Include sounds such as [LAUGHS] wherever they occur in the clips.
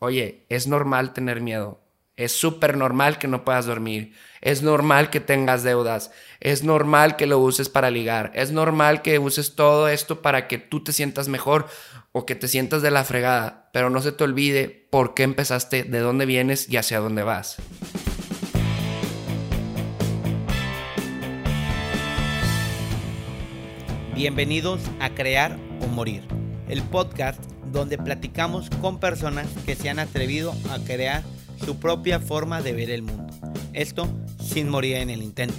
oye, es normal tener miedo. Es súper normal que no puedas dormir. Es normal que tengas deudas. Es normal que lo uses para ligar. Es normal que uses todo esto para que tú te sientas mejor o que te sientas de la fregada. Pero no se te olvide por qué empezaste, de dónde vienes y hacia dónde vas. Bienvenidos a Crear o Morir, el podcast donde platicamos con personas que se han atrevido a crear su propia forma de ver el mundo. Esto sin morir en el intento.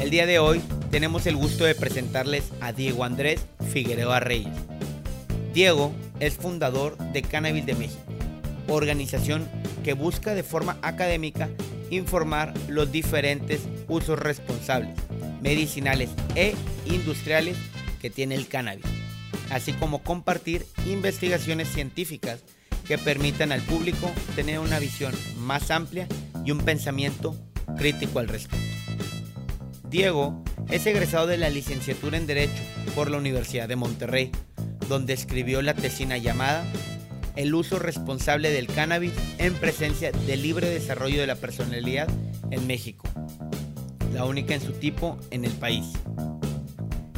El día de hoy tenemos el gusto de presentarles a Diego Andrés Figueroa Reyes. Diego es fundador de Cannabis de México, organización que busca de forma académica informar los diferentes usos responsables, medicinales e industriales que tiene el cannabis, así como compartir investigaciones científicas que permitan al público tener una visión más amplia y un pensamiento crítico al respecto. Diego es egresado de la licenciatura en Derecho por la Universidad de Monterrey, donde escribió la tesina llamada El uso responsable del cannabis en presencia del libre desarrollo de la personalidad en México, la única en su tipo en el país.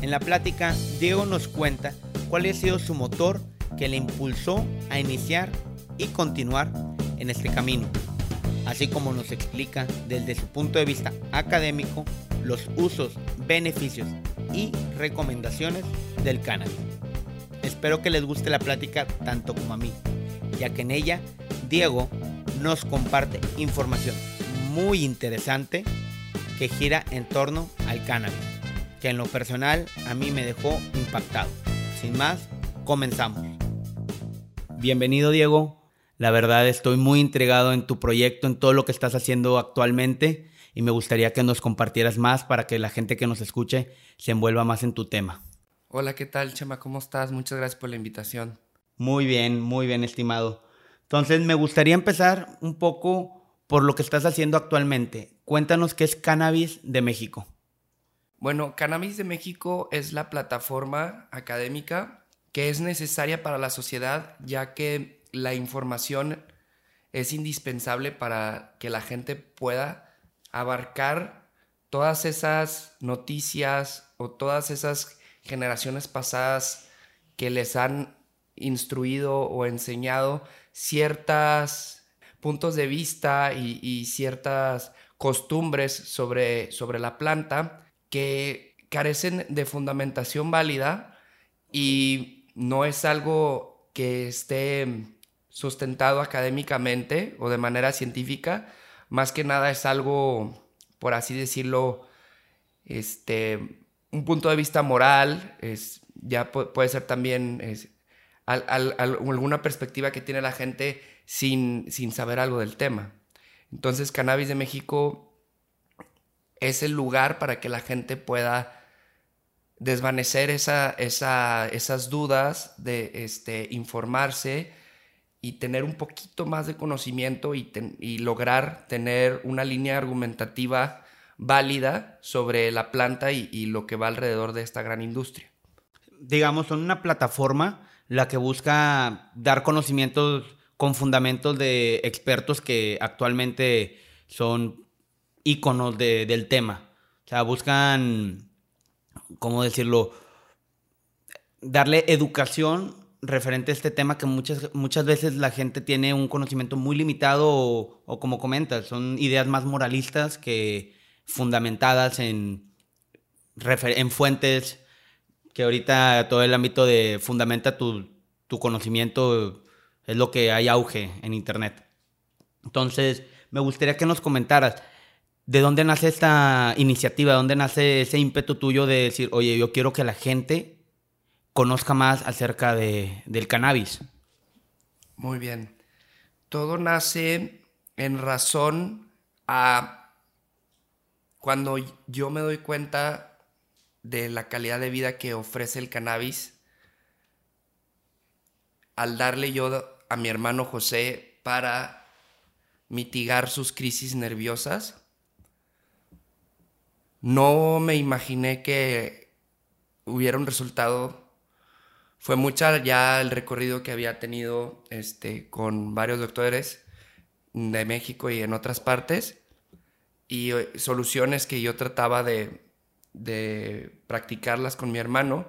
En la plática, Diego nos cuenta cuál ha sido su motor que le impulsó a iniciar y continuar en este camino, así como nos explica desde su punto de vista académico los usos, beneficios y recomendaciones del cannabis. Espero que les guste la plática tanto como a mí, ya que en ella Diego nos comparte información muy interesante que gira en torno al cannabis, que en lo personal a mí me dejó impactado. Sin más, comenzamos. Bienvenido Diego. La verdad estoy muy intrigado en tu proyecto, en todo lo que estás haciendo actualmente y me gustaría que nos compartieras más para que la gente que nos escuche se envuelva más en tu tema. Hola, ¿qué tal, Chema? ¿Cómo estás? Muchas gracias por la invitación. Muy bien, muy bien, estimado. Entonces, me gustaría empezar un poco por lo que estás haciendo actualmente. Cuéntanos qué es Cannabis de México. Bueno, Cannabis de México es la plataforma académica que es necesaria para la sociedad, ya que la información es indispensable para que la gente pueda abarcar todas esas noticias o todas esas generaciones pasadas que les han instruido o enseñado ciertos puntos de vista y, y ciertas costumbres sobre, sobre la planta que carecen de fundamentación válida y no es algo que esté sustentado académicamente o de manera científica, más que nada es algo, por así decirlo, este, un punto de vista moral, es, ya puede ser también alguna perspectiva que tiene la gente sin, sin saber algo del tema. Entonces, Cannabis de México es el lugar para que la gente pueda desvanecer esa, esas dudas, de este, informarse y tener un poquito más de conocimiento y, lograr tener una línea argumentativa válida sobre la planta y, lo que va alrededor de esta gran industria. Digamos, son una plataforma la que busca dar conocimientos con fundamentos de expertos que actualmente son íconos del tema. O sea, buscan ¿cómo decirlo? Darle educación referente a este tema que muchas, muchas veces la gente tiene un conocimiento muy limitado o, como comentas, son ideas más moralistas que fundamentadas en, en fuentes que ahorita todo el ámbito de fundamenta tu, tu conocimiento es lo que hay auge en Internet. Entonces, me gustaría que nos comentaras, ¿De dónde nace esta iniciativa? ¿De dónde nace ese ímpetu tuyo de decir, oye, yo quiero que la gente conozca más acerca de, del cannabis? Muy bien. Todo nace en razón a cuando yo me doy cuenta de la calidad de vida que ofrece el cannabis al darle yo a mi hermano José para mitigar sus crisis nerviosas no me imaginé que hubiera un resultado fue mucha ya el recorrido que había tenido este, con varios doctores de México y en otras partes y eh, soluciones que yo trataba de, de practicarlas con mi hermano.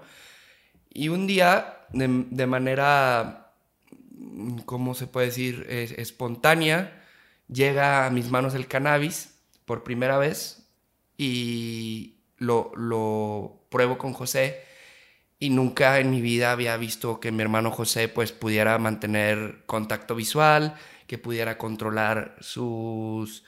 Y un día, de, manera, ¿cómo se puede decir?, espontánea, llega a mis manos el cannabis por primera vez y lo, lo pruebo con José y nunca en mi vida había visto que mi hermano José pues pudiera mantener contacto visual, que pudiera controlar sus,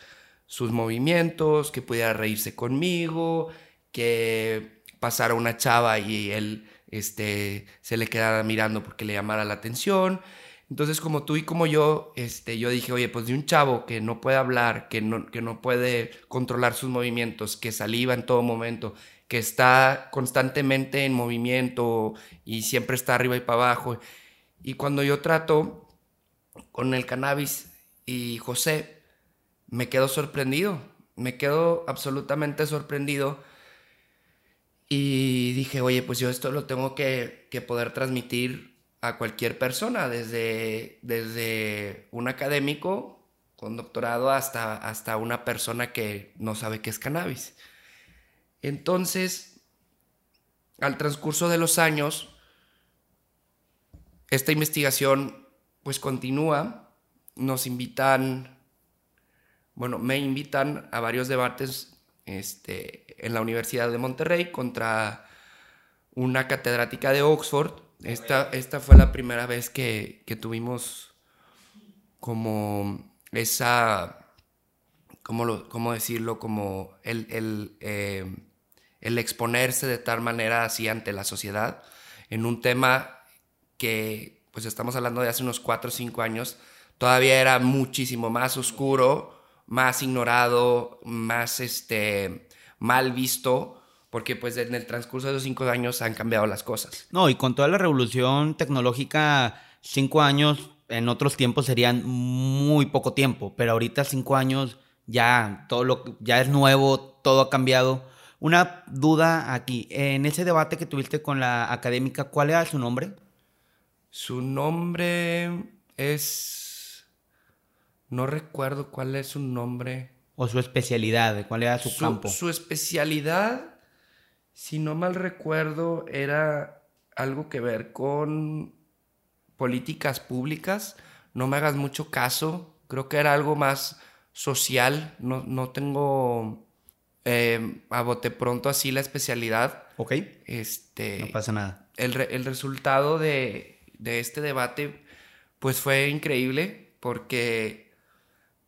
sus movimientos, que pudiera reírse conmigo, que pasara una chava y él este, se le quedara mirando porque le llamara la atención. Entonces, como tú y como yo, este, yo dije, oye, pues de un chavo que no puede hablar, que no, que no puede controlar sus movimientos, que saliva en todo momento, que está constantemente en movimiento y siempre está arriba y para abajo. Y cuando yo trato con el cannabis y José, me quedo sorprendido, me quedo absolutamente sorprendido. Y dije, oye, pues yo esto lo tengo que, poder transmitir a cualquier persona, desde, desde un académico con doctorado hasta, hasta una persona que no sabe qué es cannabis. Entonces, al transcurso de los años, esta investigación pues continúa, nos invitan, bueno, me invitan a varios debates este, en la Universidad de Monterrey contra una catedrática de Oxford. Esta, esta fue la primera vez que, que tuvimos como esa, ¿cómo, lo, cómo decirlo? Como el, eh, el exponerse de tal manera así ante la sociedad en un tema que, pues estamos hablando de hace unos 4 o 5 años, todavía era muchísimo más oscuro, más ignorado, más este, mal visto, porque pues en el transcurso de esos 5 años han cambiado las cosas. No, y con toda la revolución tecnológica, 5 años en otros tiempos serían muy poco tiempo, pero ahorita 5 años ya todo lo ya es nuevo, todo ha cambiado una duda aquí. En ese debate que tuviste con la académica, ¿cuál era su nombre? Su nombre es... No recuerdo cuál es su nombre. O su especialidad, cuál era su, campo. Su especialidad, si no mal recuerdo, era algo que ver con políticas públicas. No me hagas mucho caso. Creo que era algo más social. No, no tengo eh, a bote pronto así la especialidad. Ok. Este, no pasa nada. El, resultado de, este debate pues fue increíble porque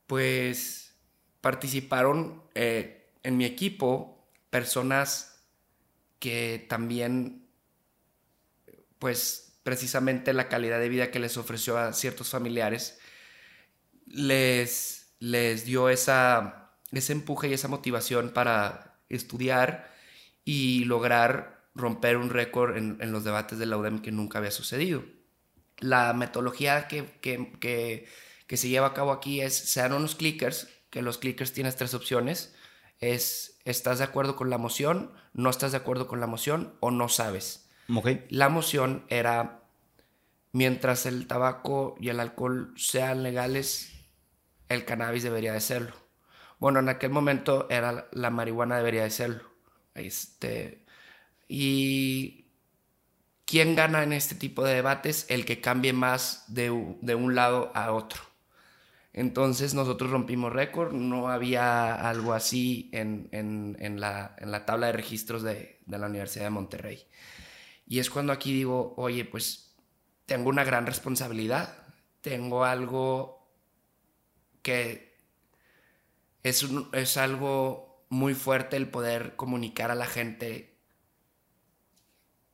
pues participaron eh, en mi equipo personas que también pues precisamente la calidad de vida que les ofreció a ciertos familiares les, les dio esa ese empuje y esa motivación para estudiar y lograr romper un récord en, los debates de la UDEM que nunca había sucedido. La metodología que, se lleva a cabo aquí es, se dan unos clickers, que los clickers tienes tres opciones, es, ¿estás de acuerdo con la moción? ¿No estás de acuerdo con la moción? ¿O no sabes? La moción era, mientras el tabaco y el alcohol sean legales, el cannabis debería de serlo. Bueno, en aquel momento era la marihuana debería de serlo. Este, y ¿quién gana en este tipo de debates? El que cambie más de, un lado a otro. Entonces nosotros rompimos récord, no había algo así en, la, tabla de registros de, la Universidad de Monterrey. Y es cuando aquí digo, oye, pues tengo una gran responsabilidad, tengo algo que es, es algo muy fuerte el poder comunicar a la gente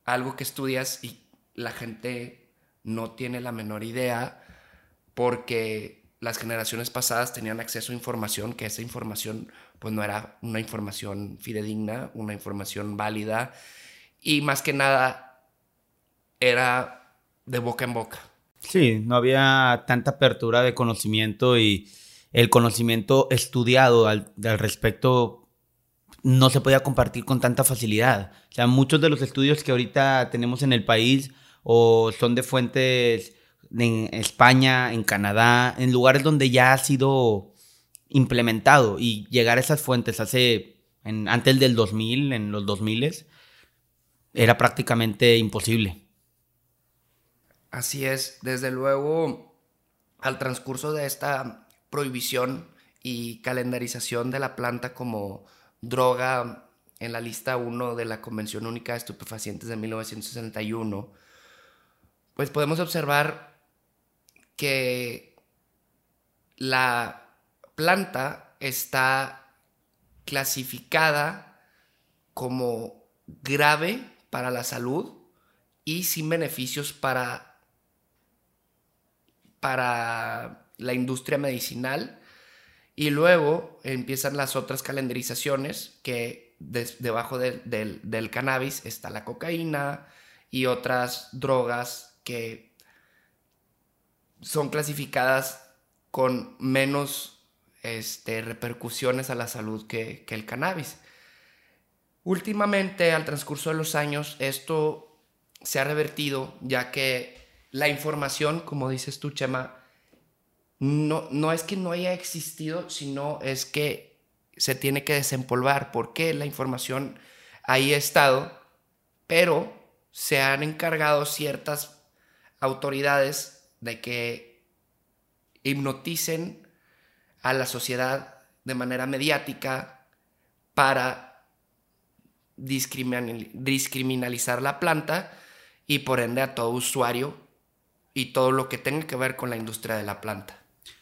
algo que estudias y la gente no tiene la menor idea porque las generaciones pasadas tenían acceso a información que esa información pues no era una información fidedigna, una información válida y más que nada era de boca en boca. Sí, no había tanta apertura de conocimiento y el conocimiento estudiado al, respecto no se podía compartir con tanta facilidad. O sea, muchos de los estudios que ahorita tenemos en el país o son de fuentes en España, en Canadá, en lugares donde ya ha sido implementado y llegar a esas fuentes hace, antes del 2000, en los 2000, era prácticamente imposible. Así es, desde luego, al transcurso de esta prohibición y calendarización de la planta como droga en la lista 1 de la Convención Única de Estupefacientes de 1961, pues podemos observar que la planta está clasificada como grave para la salud y sin beneficios para, para la industria medicinal. Y luego empiezan las otras calendarizaciones que debajo del cannabis está la cocaína y otras drogas que son clasificadas con menos este, repercusiones a la salud que, que el cannabis. Últimamente, al transcurso de los años, esto se ha revertido, ya que la información, como dices tú, Chema, no, no es que no haya existido, sino es que se tiene que desempolvar, porque la información ahí ha estado, pero se han encargado ciertas autoridades de que hipnoticen a la sociedad de manera mediática para discriminalizar la planta y por ende a todo usuario y todo lo que tenga que ver con la industria de la planta.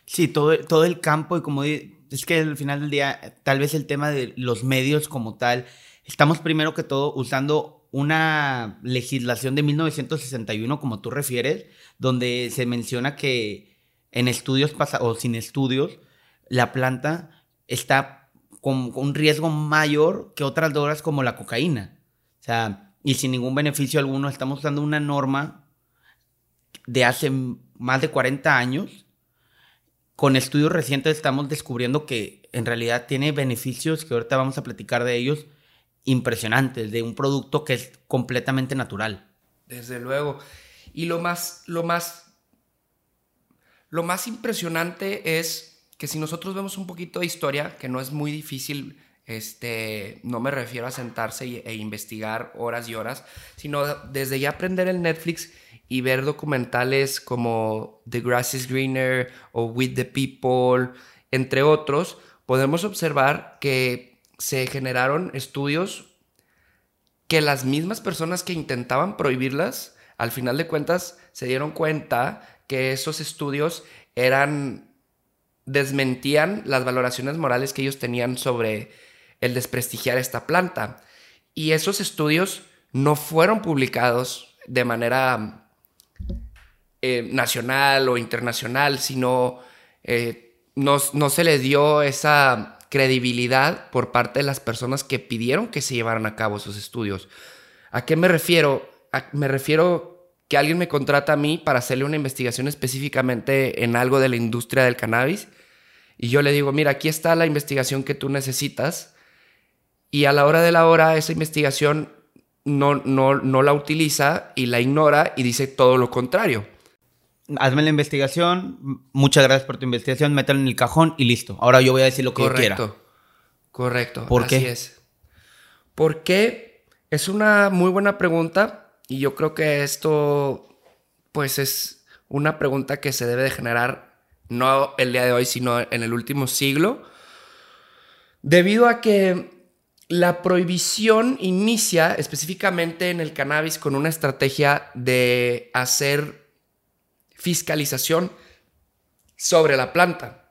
Sí, todo, todo el campo y como es que al final del día tal vez el tema de los medios como tal, estamos primero que todo usando una legislación de 1961 como tú refieres, donde se menciona que en estudios o sin estudios la planta está con, un riesgo mayor que otras drogas como la cocaína. O sea, y sin ningún beneficio alguno, estamos usando una norma de hace más de 40 años. Con estudios recientes estamos descubriendo que en realidad tiene beneficios, que ahorita vamos a platicar de ellos, impresionantes, de un producto que es completamente natural. Desde luego. Y lo más, lo más, lo más impresionante es que si nosotros vemos un poquito de historia, que no es muy difícil, este, no me refiero a sentarse e investigar horas y horas, sino desde ya aprender el Netflix y ver documentales como The Grass is Greener o With the People, entre otros, podemos observar que se generaron estudios que las mismas personas que intentaban prohibirlas, al final de cuentas, se dieron cuenta que esos estudios eran desmentían las valoraciones morales que ellos tenían sobre el desprestigiar esta planta. Y esos estudios no fueron publicados de manera eh, nacional o internacional, sino eh, no, se le dio esa credibilidad por parte de las personas que pidieron que se llevaran a cabo esos estudios. ¿A qué me refiero? me refiero que alguien me contrata a mí para hacerle una investigación específicamente en algo de la industria del cannabis y yo le digo, mira, aquí está la investigación que tú necesitas. Y a la hora de la hora, esa investigación no, no, no la utiliza y la ignora y dice todo lo contrario. Hazme la investigación, muchas gracias por tu investigación, métela en el cajón y listo. Ahora yo voy a decir lo que correcto, yo quiera. Correcto. ¿Por así qué? es. ¿Por qué? Es una muy buena pregunta y yo creo que esto, pues es una pregunta que se debe de generar no el día de hoy, sino en el último siglo, debido a que la prohibición inicia específicamente en el cannabis con una estrategia de hacer fiscalización sobre la planta.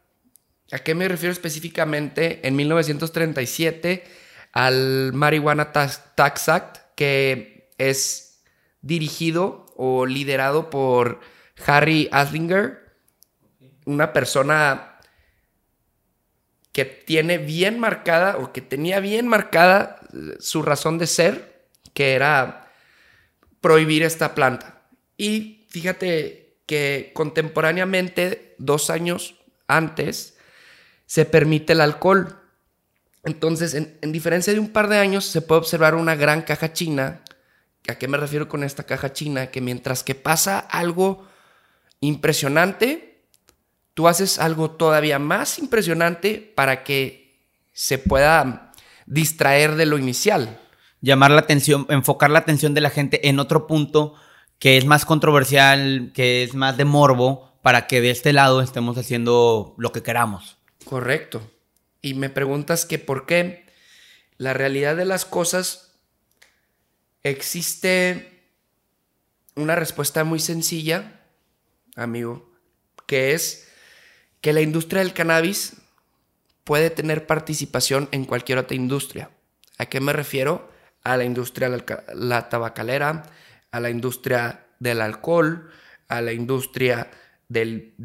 ¿A qué me refiero específicamente? En 1937 al Marijuana Tax Act, que es dirigido o liderado por Harry Aslinger, una persona que tiene bien marcada o que tenía bien marcada eh, su razón de ser, que era prohibir esta planta. Y fíjate que contemporáneamente, dos años antes, se permite el alcohol. Entonces, en, diferencia de un par de años, se puede observar una gran caja china ¿A qué me refiero con esta caja china? Que mientras que pasa algo impresionante, tú haces algo todavía más impresionante para que se pueda distraer de lo inicial. Llamar la atención, enfocar la atención de la gente en otro punto que es más controversial, que es más de morbo, para que de este lado estemos haciendo lo que queramos. Correcto. Y me preguntas que por qué la realidad de las cosas existe una respuesta muy sencilla, amigo, que es que la industria del cannabis puede tener participación en cualquier otra industria. ¿A qué me refiero? A la industria de la tabacalera, a la industria del alcohol, a la industria del,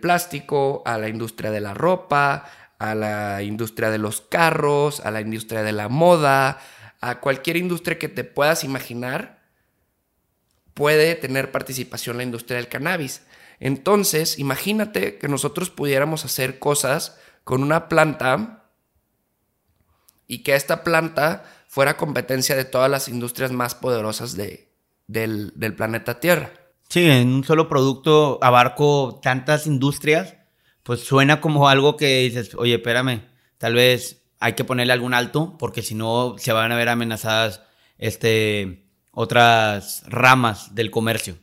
plástico, a la industria de la ropa, a la industria de los carros, a la industria de la moda, a cualquier industria que te puedas imaginar, puede tener participación la industria del cannabis. Entonces, imagínate que nosotros pudiéramos hacer cosas con una planta y que esta planta fuera competencia de todas las industrias más poderosas de, del, del planeta Tierra. Sí, en un solo producto abarco tantas industrias, pues suena como algo que dices, oye, espérame, tal vez hay que ponerle algún alto, porque si no se van a ver amenazadas este, otras ramas del comercio.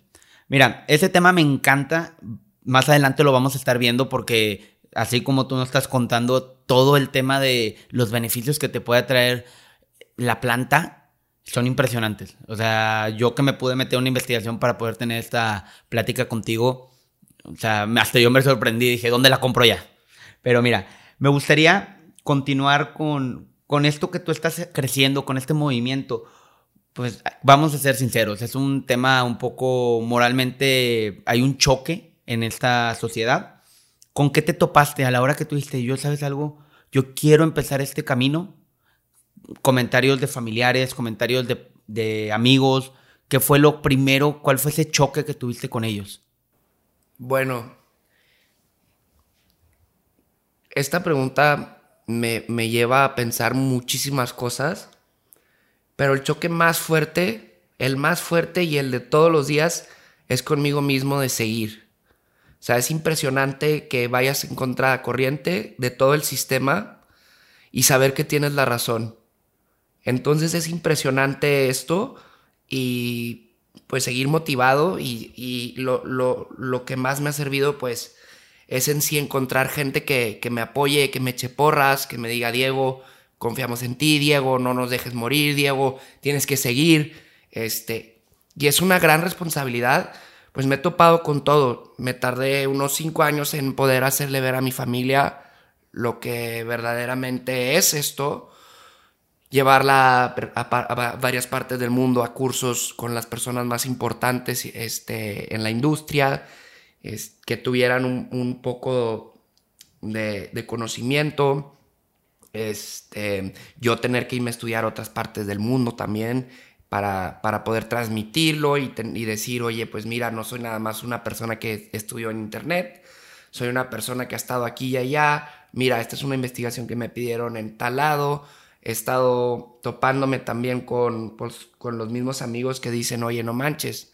Mira, ese tema me encanta. Más adelante lo vamos a estar viendo porque así como tú nos estás contando todo el tema de los beneficios que te puede traer la planta, son impresionantes. O sea, yo que me pude meter una investigación para poder tener esta plática contigo, o sea, hasta yo me sorprendí dije, ¿dónde la compro ya? Pero mira, me gustaría continuar con, con esto que tú estás creciendo, con este movimiento, pues vamos a ser sinceros, es un tema un poco moralmente, hay un choque en esta sociedad. ¿Con qué te topaste a la hora que tú dijiste, yo sabes algo, yo quiero empezar este camino? Comentarios de familiares, comentarios de, de amigos, ¿qué fue lo primero? ¿Cuál fue ese choque que tuviste con ellos? Bueno, esta pregunta me, lleva a pensar muchísimas cosas, pero el choque más fuerte, el más fuerte y el de todos los días es conmigo mismo de seguir. O sea, es impresionante que vayas en contra corriente de todo el sistema y saber que tienes la razón. Entonces es impresionante esto y pues seguir motivado y, lo, lo, que más me ha servido pues es en sí encontrar gente que, me apoye, que me eche porras, que me diga, Diego, confiamos en ti, Diego, no nos dejes morir, Diego, tienes que seguir. Este, y es una gran responsabilidad, pues me he topado con todo. Me tardé unos cinco años en poder hacerle ver a mi familia lo que verdaderamente es esto, llevarla a, varias partes del mundo, a cursos con las personas más importantes este, en la industria, que tuvieran un, poco de, conocimiento, este, yo tener que irme a estudiar otras partes del mundo también para, para poder transmitirlo y, y, decir, oye, pues mira, no soy nada más una persona que estudió en internet, soy una persona que ha estado aquí y allá, mira, esta es una investigación que me pidieron en tal lado, he estado topándome también con, pues, con los mismos amigos que dicen, oye, no manches,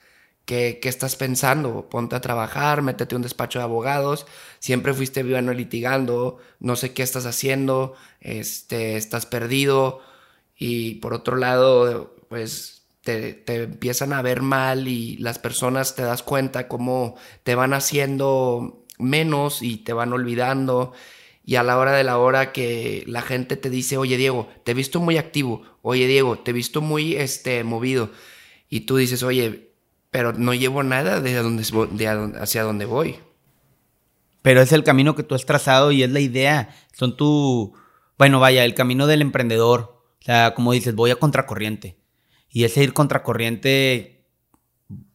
¿Qué, estás pensando? Ponte a trabajar, métete un despacho de abogados, siempre fuiste bueno litigando, no sé qué estás haciendo, este, estás perdido y por otro lado, pues te, te, empiezan a ver mal y las personas te das cuenta cómo te van haciendo menos y te van olvidando y a la hora de la hora que la gente te dice, oye Diego, te he visto muy activo, oye Diego, te he visto muy este, movido y tú dices, oye, pero no llevo nada de, donde, de hacia donde voy. Pero es el camino que tú has trazado y es la idea. Son tu, bueno, vaya, el camino del emprendedor. O sea, como dices, voy a contracorriente. Y ese ir contracorriente,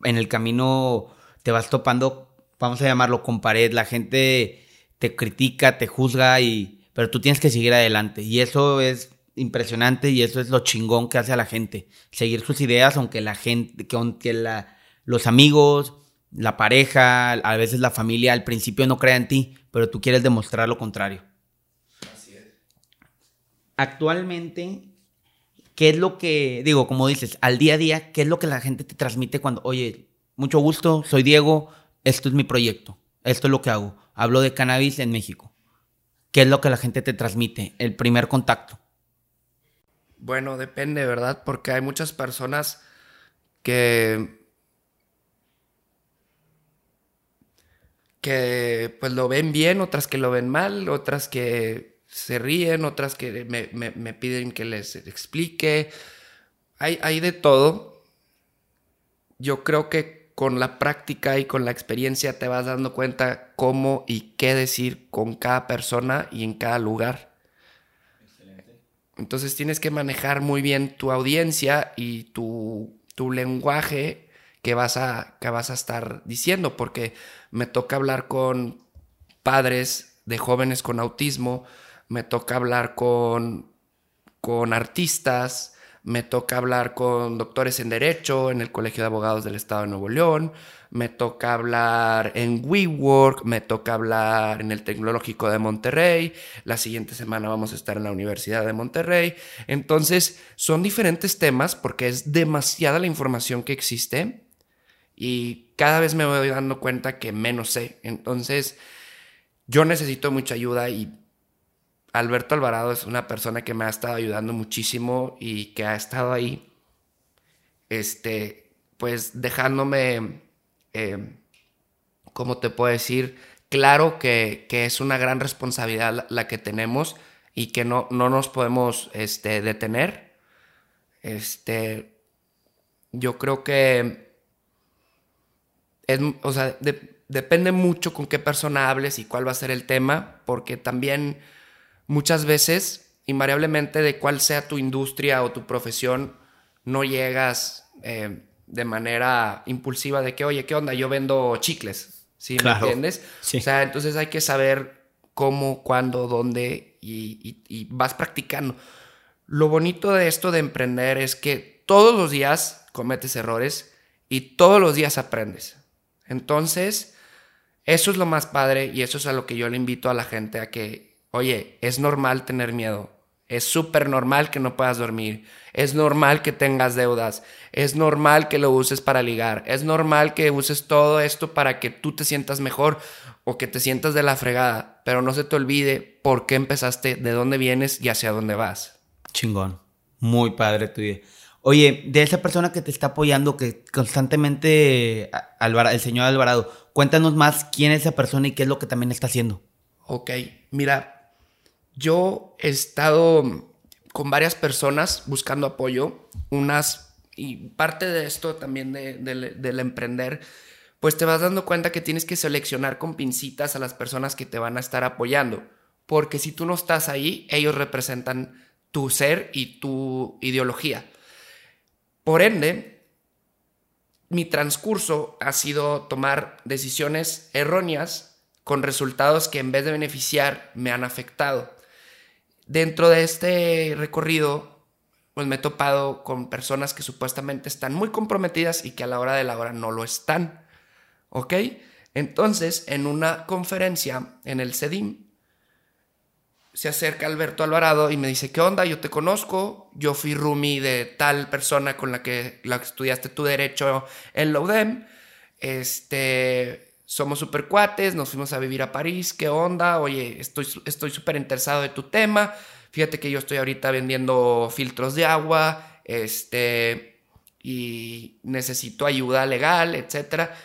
en el camino te vas topando, vamos a llamarlo con pared. La gente te critica, te juzga, y, pero tú tienes que seguir adelante. Y eso es impresionante y eso es lo chingón que hace a la gente. Seguir sus ideas, aunque la gente, que aunque la, los amigos, la pareja, a veces la familia al principio no crea en ti, pero tú quieres demostrar lo contrario. Así es. Actualmente, ¿Qué es lo que, digo, como dices, al día a día, qué es lo que la gente te transmite cuando, oye, mucho gusto, soy Diego, esto es mi proyecto, esto es lo que hago, hablo de cannabis en México? ¿Qué es lo que la gente te transmite? El primer contacto. Bueno, depende, ¿verdad? Porque hay muchas personas que que pues lo ven bien, otras que lo ven mal, otras que se ríen, otras que me, piden que les explique. Hay, hay de todo. Yo creo que con la práctica y con la experiencia te vas dando cuenta cómo y qué decir con cada persona y en cada lugar. Entonces tienes que manejar muy bien tu audiencia y tu, tu lenguaje que vas, a, que vas a estar diciendo, porque me toca hablar con padres de jóvenes con autismo, me toca hablar con, con artistas, me toca hablar con doctores en Derecho en el Colegio de Abogados del Estado de Nuevo León, me toca hablar en WeWork, me toca hablar en el Tecnológico de Monterrey, la siguiente semana vamos a estar en la Universidad de Monterrey. Entonces, son diferentes temas porque es demasiada la información que existe y cada vez me voy dando cuenta que menos sé. Entonces, yo necesito mucha ayuda y Alberto Alvarado es una persona que me ha estado ayudando muchísimo y que ha estado ahí, este, pues dejándome, eh, ¿cómo te puedo decir? Claro que, es una gran responsabilidad la, que tenemos y que no, no nos podemos este, detener. Este, yo creo que es, o sea, depende mucho con qué persona hables y cuál va a ser el tema, porque también muchas veces, invariablemente de cuál sea tu industria o tu profesión, no llegas eh, de manera impulsiva de que, oye, ¿qué onda? Yo vendo chicles, ¿sí? ¿Me entiendes? O sea, entonces hay que saber cómo, cuándo, dónde y, y vas practicando. Lo bonito de esto de emprender es que todos los días cometes errores y todos los días aprendes. Entonces, eso es lo más padre y eso es a lo que yo le invito a la gente a que Oye, es normal tener miedo. Es súper normal que no puedas dormir. Es normal que tengas deudas. Es normal que lo uses para ligar. Es normal que uses todo esto para que tú te sientas mejor o que te sientas de la fregada. Pero no se te olvide por qué empezaste, de dónde vienes y hacia dónde vas. Chingón. Muy padre tu idea. Oye, de esa persona que te está apoyando, que constantemente, el señor Alvarado, cuéntanos más quién es esa persona y qué es lo que también está haciendo. Ok, mira, yo he estado con varias personas buscando apoyo, unas, y parte de esto también del emprender, pues te vas dando cuenta que tienes que seleccionar con pincitas a las personas que te van a estar apoyando, porque si tú no estás ahí, ellos representan tu ser y tu ideología. Por ende, mi transcurso ha sido tomar decisiones erróneas con resultados que en vez de beneficiar me han afectado. Dentro de este recorrido, pues me he topado con personas que supuestamente están muy comprometidas y que a la hora de la hora no lo están. ¿Ok? Entonces, en una conferencia en el CEDIM, se acerca Alberto Alvarado y me dice, ¿qué onda? Yo te conozco, yo fui roomie de tal persona con la que, la estudiaste tu derecho en la UDEM, este, somos super cuates, nos fuimos a vivir a París, ¿qué onda? Oye, estoy súper interesado de tu tema. Fíjate que yo estoy ahorita vendiendo filtros de agua, este, y necesito ayuda legal, etcétera.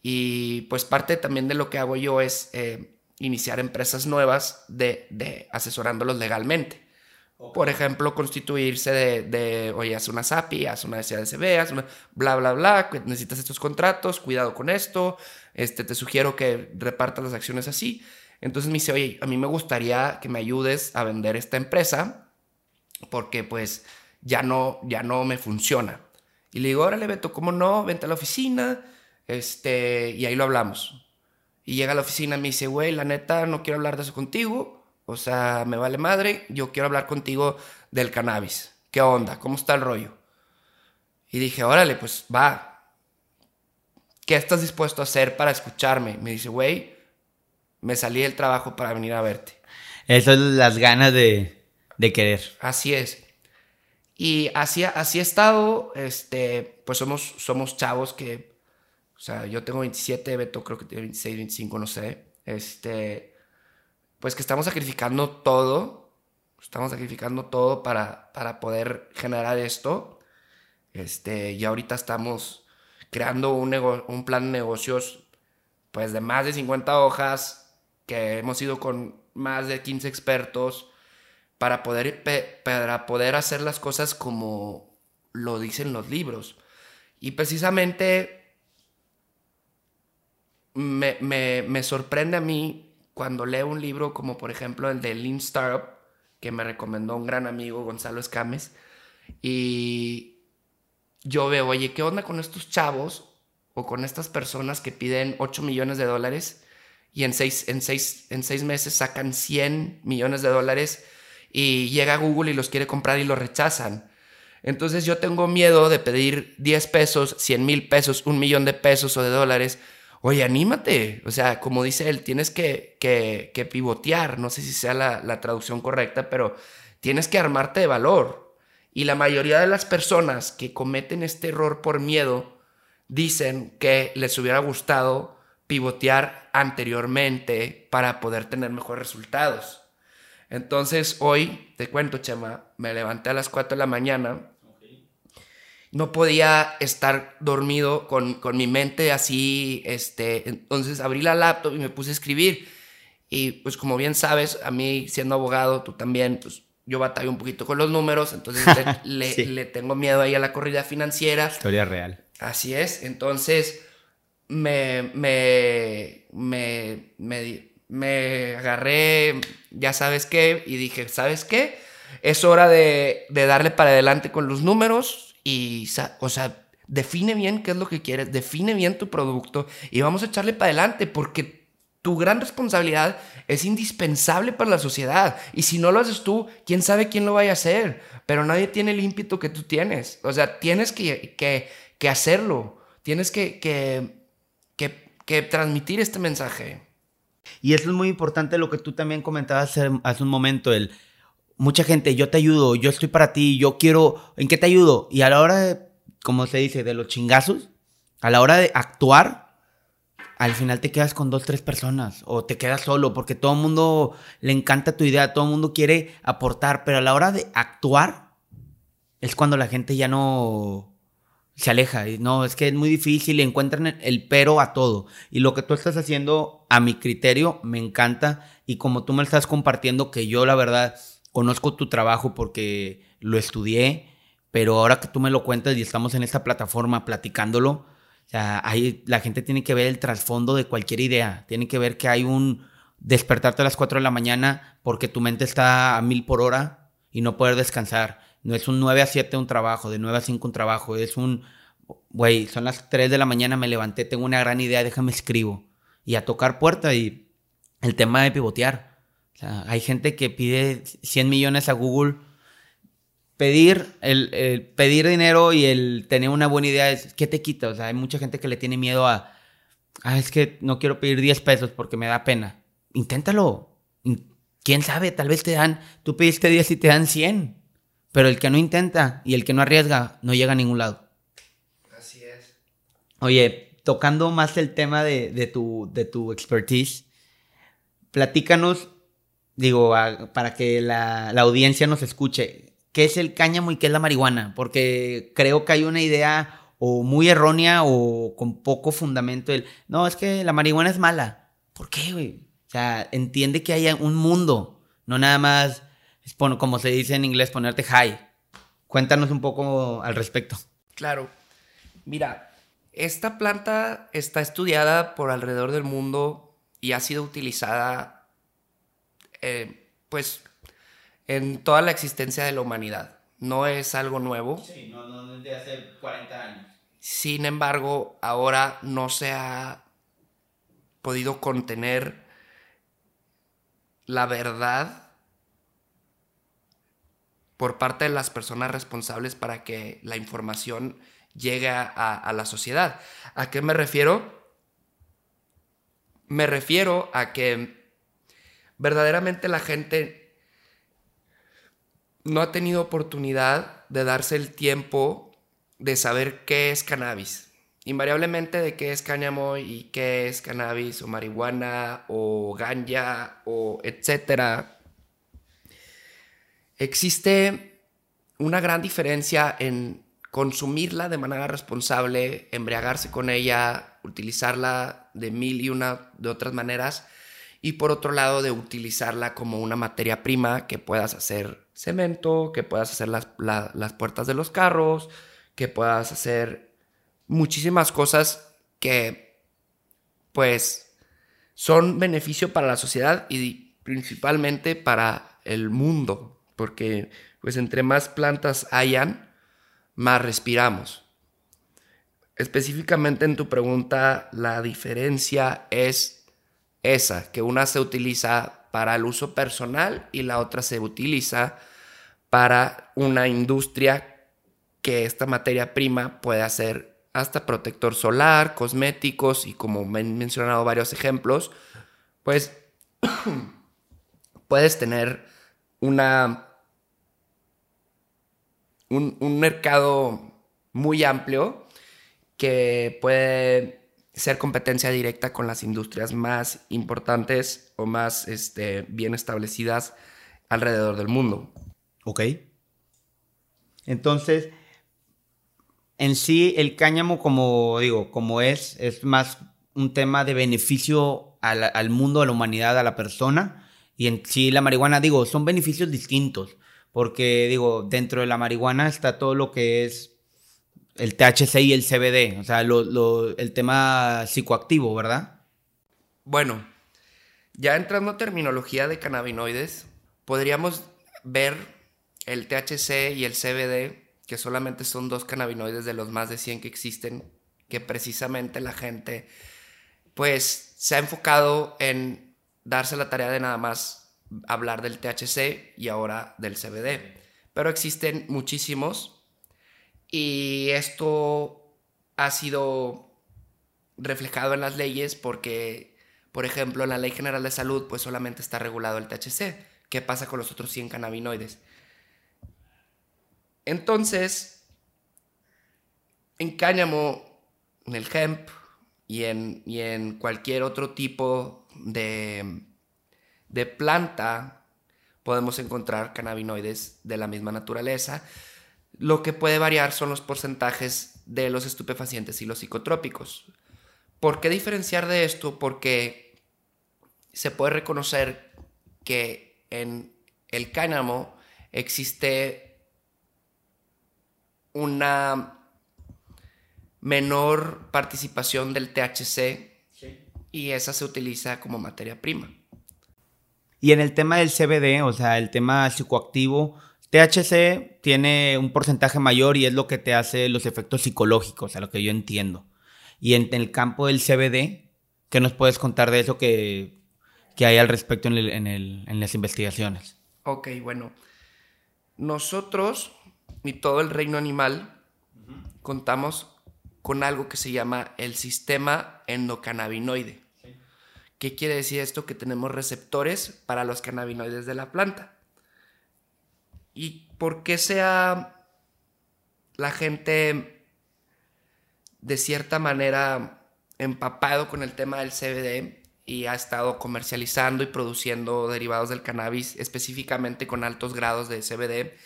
Y pues parte también de lo que hago yo es eh, iniciar empresas nuevas de, de asesorándolos legalmente. Por ejemplo, constituirse de, de, oye, haz una SAPI, haz una SADCB, haz una bla, bla, bla, necesitas estos contratos, cuidado con esto, este, te sugiero que repartas las acciones así. Entonces me dice, oye, a mí me gustaría que me ayudes a vender esta empresa porque pues ya no, ya no me funciona. Y le digo, órale, Beto, ¿cómo no? Vente a la oficina, este, y ahí lo hablamos. Y llega a la oficina y me dice, güey, la neta, no quiero hablar de eso contigo o sea, me vale madre, yo quiero hablar contigo del cannabis. ¿Qué onda? ¿Cómo está el rollo? Y dije, órale, pues va. ¿Qué estás dispuesto a hacer para escucharme? Me dice, güey, me salí del trabajo para venir a verte. Esas son las ganas de, de querer. Así es. Y así, así he estado, este, pues somos, somos chavos que, o sea, yo tengo 27, Beto creo que tiene 26, 25, no sé, este, pues que estamos sacrificando todo, estamos sacrificando todo para, para poder generar esto, este, y ahorita estamos creando un, un plan de negocios, pues de más de 50 hojas, que hemos ido con más de 15 expertos, para poder, para poder hacer las cosas como lo dicen los libros. Y precisamente me, me, sorprende a mí cuando leo un libro como por ejemplo el de Lean Startup, que me recomendó un gran amigo, Gonzalo Escames, y yo veo, oye, ¿qué onda con estos chavos o con estas personas que piden 8 millones de dólares y en seis, en seis, en seis meses sacan 100 millones de dólares? y llega Google y los quiere comprar y los rechazan. Entonces yo tengo miedo de pedir 10 pesos, 100 mil pesos, un millón de pesos o de dólares. Oye, anímate. O sea, como dice él, tienes que, que, pivotear. No sé si sea la, la traducción correcta, pero tienes que armarte de valor. Y la mayoría de las personas que cometen este error por miedo dicen que les hubiera gustado pivotear anteriormente para poder tener mejores resultados. Entonces hoy, te cuento, Chema, me levanté a las 4 de la mañana. No podía estar dormido con, mi mente así, este, entonces abrí la laptop y me puse a escribir. Y pues como bien sabes, a mí siendo abogado, tú también, pues yo batallo un poquito con los números, entonces [LAUGHS] le, tengo miedo ahí a la corrida financiera. Historia real. Así es, entonces me, me, me, me me agarré, ya sabes qué, y dije, ¿sabes qué? Es hora de, darle para adelante con los números y, o sea, define bien qué es lo que quieres, define bien tu producto y vamos a echarle para adelante porque tu gran responsabilidad es indispensable para la sociedad. Y si no lo haces tú, quién sabe quién lo vaya a hacer. Pero nadie tiene el ímpetu que tú tienes. O sea, tienes que, que, hacerlo. Tienes que, que transmitir este mensaje. Y eso es muy importante lo que tú también comentabas hace un momento, el mucha gente, yo te ayudo, yo estoy para ti, yo quiero, ¿en qué te ayudo? Y a la hora de, como se dice, de los chingazos, a la hora de actuar, al final te quedas con dos, tres personas o te quedas solo porque todo el mundo le encanta tu idea, todo el mundo quiere aportar, pero a la hora de actuar es cuando la gente ya no, se aleja. Y no, es que es muy difícil encuentran el pero a todo. Y lo que tú estás haciendo, a mi criterio, me encanta. Y como tú me estás compartiendo, que yo la verdad conozco tu trabajo porque lo estudié, pero ahora que tú me lo cuentas y estamos en esta plataforma platicándolo, o sea, ahí la gente tiene que ver el trasfondo de cualquier idea. Tiene que ver que hay un despertarte a las 4 de la mañana porque tu mente está a mil por hora y no poder descansar no es un 9 a 7 un trabajo, de 9 a 5 un trabajo. Es un, güey, son las 3 de la mañana, me levanté, tengo una gran idea, déjame escribo. Y a tocar puerta y el tema de pivotear. O sea, hay gente que pide 100 millones a Google. Pedir, el, pedir dinero y el tener una buena idea, es, ¿qué te quita? O sea, hay mucha gente que le tiene miedo a, ah, es que no quiero pedir 10 pesos porque me da pena. Inténtalo. ¿Quién sabe? Tal vez te dan, tú pediste 10 y te dan 100. Pero el que no intenta y el que no arriesga no llega a ningún lado. Así es. Oye, tocando más el tema de, tu, de tu expertise, platícanos, digo, para que la, audiencia nos escuche, ¿qué es el cáñamo y qué es la marihuana? Porque creo que hay una idea o muy errónea o con poco fundamento. No, es que la marihuana es mala. ¿Por qué, güey? O sea, entiende que hay un mundo, no nada más es como se dice en inglés, ponerte high. Cuéntanos un poco al respecto. Claro. Mira, esta planta está estudiada por alrededor del mundo y ha sido utilizada, eh, pues, en toda la existencia de la humanidad. No es algo nuevo. Sí, no, no es de hace 40 años. Sin embargo, ahora no se ha podido contener la verdad por parte de las personas responsables para que la información llegue a, la sociedad. ¿A qué me refiero? Me refiero a que verdaderamente la gente no ha tenido oportunidad de darse el tiempo de saber qué es cannabis. Invariablemente de qué es cáñamo y qué es cannabis o marihuana o ganja o etcétera. Existe una gran diferencia en consumirla de manera responsable, embriagarse con ella, utilizarla de mil y una de otras maneras y por otro lado de utilizarla como una materia prima que puedas hacer cemento, que puedas hacer las, las puertas de los carros, que puedas hacer muchísimas cosas que pues son beneficio para la sociedad y principalmente para el mundo, porque pues entre más plantas hayan, más respiramos. Específicamente en tu pregunta, la diferencia es esa, que una se utiliza para el uso personal y la otra se utiliza para una industria que esta materia prima puede hacer hasta protector solar, cosméticos y como me han mencionado varios ejemplos, pues [COUGHS] puedes tener una un, un mercado muy amplio que puede ser competencia directa con las industrias más importantes o más este, bien establecidas alrededor del mundo. Ok. Entonces, en sí, el cáñamo, como digo, como es, es más un tema de beneficio al, al mundo, a la humanidad, a la persona. Y en sí, la marihuana, digo, son beneficios distintos. Porque, digo, dentro de la marihuana está todo lo que es el THC y el CBD, o sea, el tema psicoactivo, ¿verdad? Bueno, ya entrando a terminología de cannabinoides, podríamos ver el THC y el CBD, que solamente son dos cannabinoides de los más de 100 que existen, que precisamente la gente, pues, se ha enfocado en darse la tarea de nada más hablar del THC y ahora del CBD. Pero existen muchísimos y esto ha sido reflejado en las leyes porque, por ejemplo, en la Ley General de Salud, pues solamente está regulado el THC. ¿Qué pasa con los otros 100 cannabinoides? Entonces, en cáñamo, en el hemp y en, y en cualquier otro tipo de, de planta, podemos encontrar cannabinoides de la misma naturaleza lo que puede variar son los porcentajes de los estupefacientes y los psicotrópicos. ¿Por qué diferenciar de esto? Porque se puede reconocer que en el cáñamo existe una menor participación del THC y esa se utiliza como materia prima. Y en el tema del CBD, o sea, el tema psicoactivo, THC tiene un porcentaje mayor y es lo que te hace los efectos psicológicos, a lo que yo entiendo. Y en, el campo del CBD, ¿qué nos puedes contar de eso que, hay al respecto en, las investigaciones? Ok, bueno. Nosotros y todo el reino animal contamos con algo que se llama el sistema endocannabinoide. ¿Qué quiere decir esto? Que tenemos receptores para los cannabinoides de la planta. ¿Y por qué sea la gente de cierta manera empapado con el tema del CBD y ha estado comercializando y produciendo derivados del cannabis, específicamente con altos grados de CBD?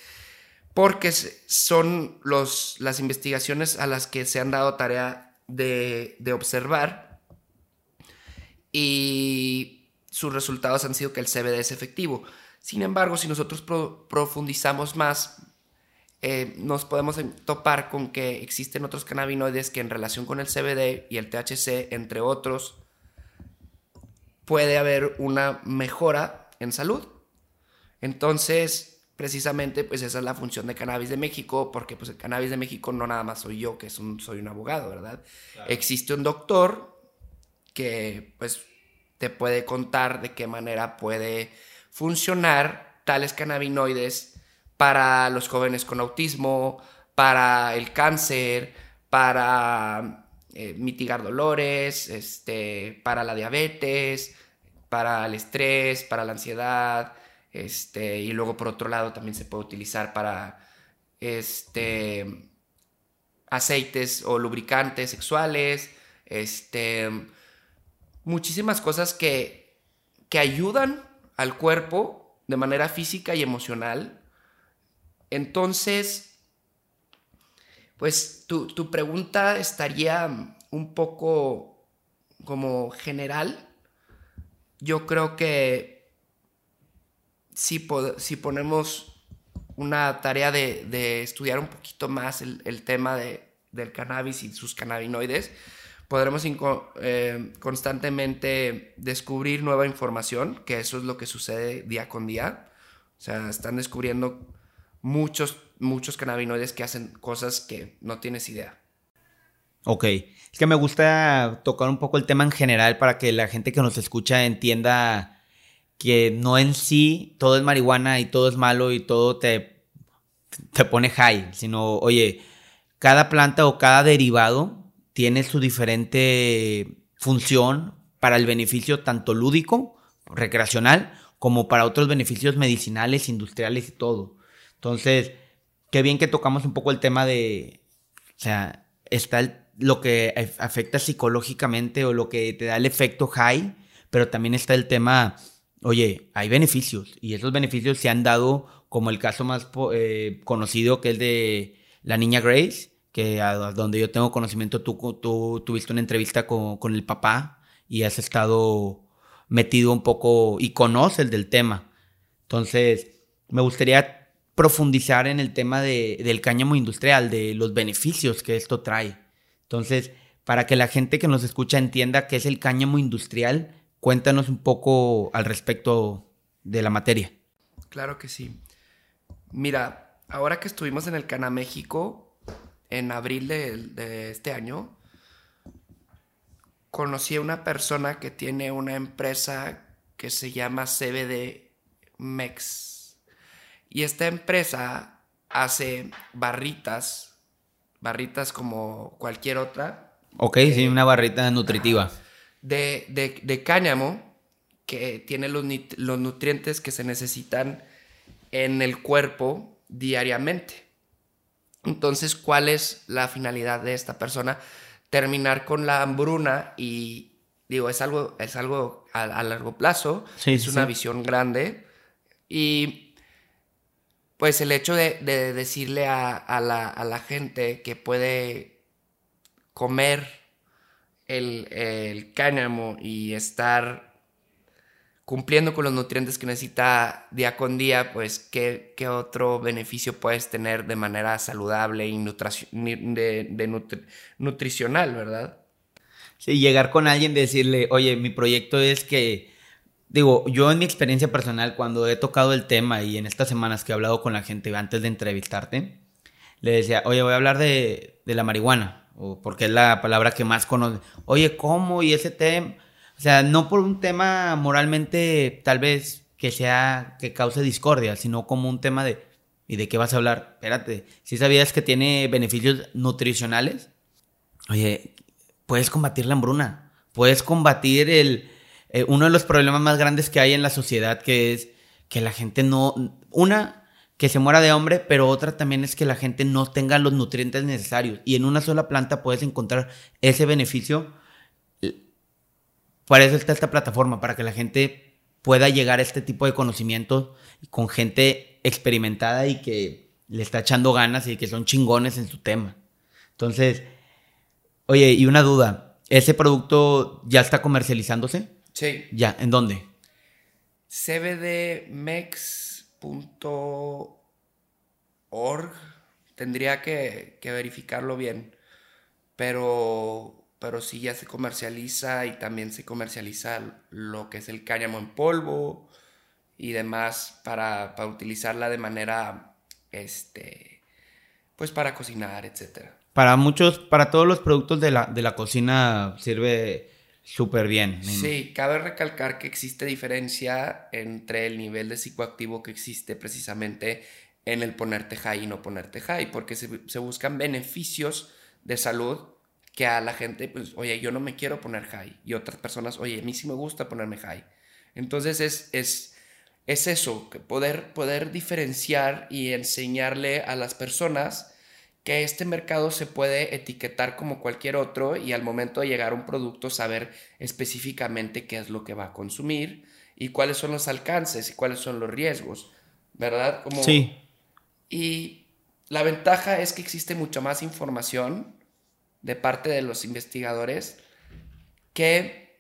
Porque son los, las investigaciones a las que se han dado tarea de, de observar y sus resultados han sido que el CBD es efectivo. Sin embargo, si nosotros profundizamos más, eh, nos podemos topar con que existen otros cannabinoides que en relación con el CBD y el THC, entre otros, puede haber una mejora en salud. Entonces, precisamente, pues esa es la función de Cannabis de México, porque pues el Cannabis de México no nada más soy yo, que soy un abogado, ¿verdad? Existe un doctor que pues te puede contar de qué manera puede funcionar tales cannabinoides para los jóvenes con autismo, para el cáncer, para eh, mitigar dolores, este, para la diabetes, para el estrés, para la ansiedad, Este, y luego por otro lado también se puede utilizar para este, aceites o lubricantes sexuales, este, muchísimas cosas que, que ayudan al cuerpo de manera física y emocional. Entonces, pues tu, tu pregunta estaría un poco como general. Yo creo que si, si ponemos una tarea de, estudiar un poquito más el, tema de, del cannabis y sus cannabinoides, podremos eh, constantemente descubrir nueva información, que eso es lo que sucede día con día. O sea, están descubriendo muchos, muchos cannabinoides que hacen cosas que no tienes idea. Ok, es que me gusta tocar un poco el tema en general para que la gente que nos escucha entienda que no en sí todo es marihuana y todo es malo y todo te, te pone high, sino, oye, cada planta o cada derivado tiene su diferente función para el beneficio tanto lúdico, recreacional, como para otros beneficios medicinales, industriales y todo. Entonces, qué bien que tocamos un poco el tema de, o sea, está lo que afecta psicológicamente o lo que te da el efecto high, pero también está el tema, oye, hay beneficios y esos beneficios se han dado como el caso más eh, conocido que es de la niña Grace, que a donde yo tengo conocimiento, tú, tú tuviste una entrevista con, con, el papá y has estado metido un poco y conoces del tema. Entonces, me gustaría profundizar en el tema de, del cáñamo industrial, de los beneficios que esto trae. Entonces, para que la gente que nos escucha entienda qué es el cáñamo industrial, cuéntanos un poco al respecto de la materia. Claro que sí. Mira, ahora que estuvimos en el Cana México, en abril de, este año, conocí a una persona que tiene una empresa que se llama CBD Mex. Y esta empresa hace barritas, barritas como cualquier otra. Ok, sí, una barrita nutritiva. De, de, cáñamo, que tiene los, los nutrientes que se necesitan en el cuerpo diariamente. Entonces, ¿cuál es la finalidad de esta persona? Terminar con la hambruna y digo, es algo, es algo a, largo plazo, es una visión grande y pues el hecho de, decirle a, la, gente que puede comer el, el cáñamo y estar cumpliendo con los nutrientes que necesita día con día, pues qué, qué otro beneficio puedes tener de manera saludable y de, nutricional, ¿verdad? Sí, llegar con alguien, decirle, oye, mi proyecto es que, digo, yo en mi experiencia personal, cuando he tocado el tema y en estas semanas que he hablado con la gente antes de entrevistarte, le decía, oye, voy a hablar de, de la marihuana, o porque es la palabra que más conoce. Oye, ¿cómo? Y ese tema o sea, no por un tema moralmente tal vez que sea, que cause discordia, sino como un tema de, ¿y de qué vas a hablar? Espérate, si sabías que tiene beneficios nutricionales, oye, puedes combatir la hambruna, puedes combatir el, eh, uno de los problemas más grandes que hay en la sociedad, que es que la gente no, una, que se muera de hambre, pero otra también es que la gente no tenga los nutrientes necesarios. Y en una sola planta puedes encontrar ese beneficio para eso está esta plataforma, para que la gente pueda llegar a este tipo de conocimientos con gente experimentada y que le está echando ganas y que son chingones en su tema. Entonces, oye, y una duda, ¿ese producto ya está comercializándose? Sí. Ya, ¿en dónde? cbdmex.org. Tendría que, que verificarlo bien. Pero pero sí ya se comercializa y también se comercializa lo que es el cáñamo en polvo y demás para, utilizarla de manera, este, pues para cocinar, etc. Para muchos, para todos los productos de la, de la cocina sirve súper bien. Sí, cabe recalcar que existe diferencia entre el nivel de psicoactivo que existe precisamente en el ponerte high y no ponerte high, porque se, se buscan beneficios de salud que a la gente, pues, oye, yo no me quiero poner high. Y otras personas, oye, a mí sí me gusta ponerme high. Entonces es, es, es eso, poder, poder diferenciar y enseñarle a las personas que este mercado se puede etiquetar como cualquier otro y al momento de llegar a un producto saber específicamente qué es lo que va a consumir y cuáles son los alcances y cuáles son los riesgos, ¿verdad? Como, sí. Y la ventaja es que existe mucha más información de parte de los investigadores que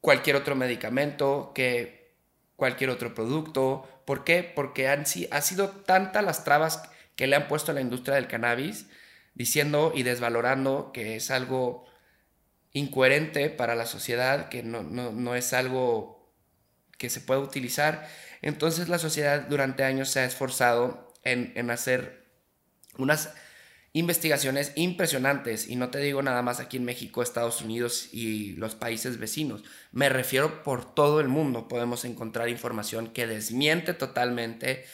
cualquier otro medicamento, que cualquier otro producto. ¿Por qué? Porque han, ha sido tantas las trabas que le han puesto a la industria del cannabis, diciendo y desvalorando que es algo incoherente para la sociedad, que no, es algo que se pueda utilizar. Entonces la sociedad durante años se ha esforzado en, en hacer unas investigaciones impresionantes, y no te digo nada más aquí en México, Estados Unidos y los países vecinos, me refiero por todo el mundo, podemos encontrar información que desmiente totalmente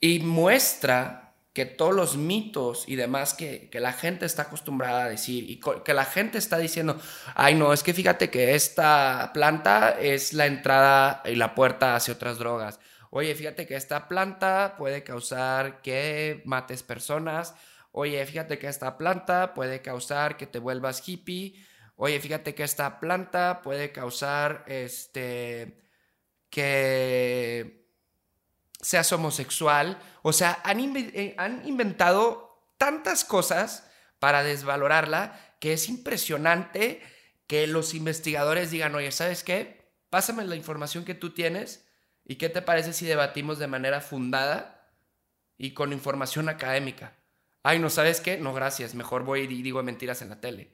y muestra que todos los mitos y demás que, la gente está acostumbrada a decir y que la gente está diciendo, ay no, es que fíjate que esta planta es la entrada y la puerta hacia otras drogas. Oye, fíjate que esta planta puede causar que mates personas. Oye, fíjate que esta planta puede causar que te vuelvas hippie. Oye, fíjate que esta planta puede causar este que seas homosexual. O sea, eh, han, inventado tantas cosas para desvalorarla que es impresionante que los investigadores digan, oye, ¿sabes qué? Pásame la información que tú tienes y qué te parece si debatimos de manera fundada y con información académica. Ay, no sabes qué, no, gracias, mejor voy y digo mentiras en la tele.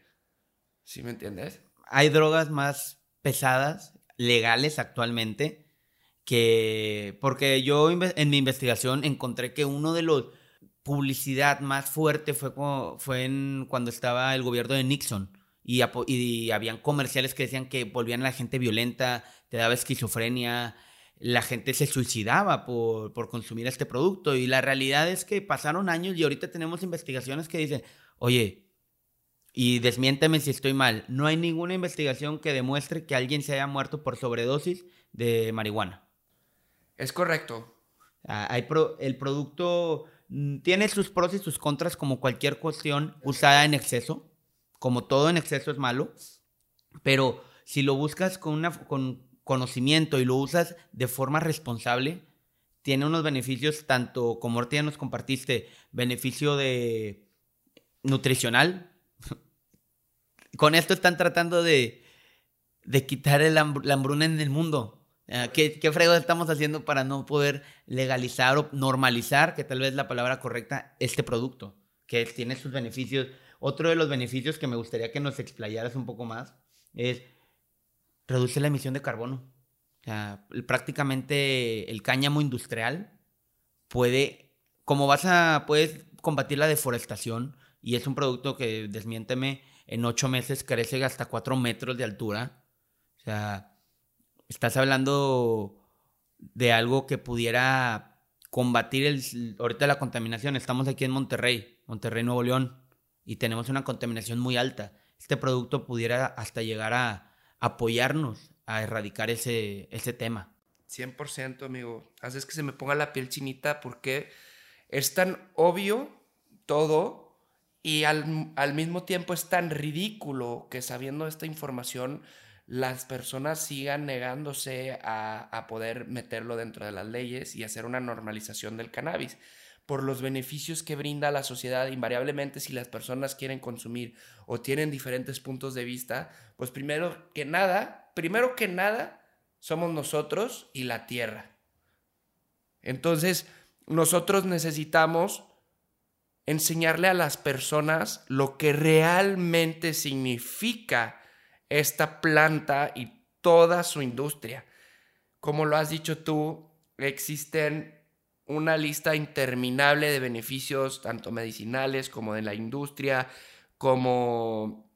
¿Sí me entiendes? Hay drogas más pesadas, legales actualmente, que, porque yo en mi investigación encontré que uno de los publicidad más fuerte fue, fue en, cuando estaba el gobierno de Nixon y, y, habían comerciales que decían que volvían a la gente violenta, te daba esquizofrenia, la gente se suicidaba por, por consumir este producto y la realidad es que pasaron años y ahorita tenemos investigaciones que dicen, oye, y desmiénteme si estoy mal, no hay ninguna investigación que demuestre que alguien se haya muerto por sobredosis de marihuana. Es correcto. Ah, hay el producto mm, tiene sus pros y sus contras como cualquier cuestión usada en exceso. Como todo en exceso es malo. Pero si lo buscas con, una, con conocimiento y lo usas de forma responsable, tiene unos beneficios tanto como ahorita nos compartiste, beneficio de nutricional. [LAUGHS] con esto están tratando de, de quitar el, la hambruna en el mundo. Ah, ¿Qué, ¿Qué frego estamos haciendo para no poder legalizar o normalizar, que tal vez la palabra correcta, este producto? Que tiene sus beneficios. Otro de los beneficios que me gustaría que nos explayaras un poco más es reduce la emisión de carbono. prácticamente el cáñamo industrial puede, como vas a, puedes combatir la deforestación y es un producto que, desmiénteme, en ocho meses crece hasta cuatro metros de altura. O sea, estás hablando de algo que pudiera combatir el, ahorita la contaminación. Estamos aquí en Monterrey, Monterrey, Nuevo León, y tenemos una contaminación muy alta. Este producto pudiera hasta llegar a apoyarnos a erradicar ese, ese tema. 100%, amigo. Haces que se me ponga la piel chinita porque es tan obvio todo y al, al mismo tiempo es tan ridículo que sabiendo esta información las personas sigan negándose a, poder meterlo dentro de las leyes y hacer una normalización del cannabis por los beneficios que brinda la sociedad, invariablemente si las personas quieren consumir o tienen diferentes puntos de vista, pues primero que nada, primero que nada, somos nosotros y la tierra. Entonces, nosotros necesitamos enseñarle a las personas lo que realmente significa esta planta y toda su industria. Como lo has dicho tú, existen una lista interminable de beneficios, tanto medicinales como de la industria, como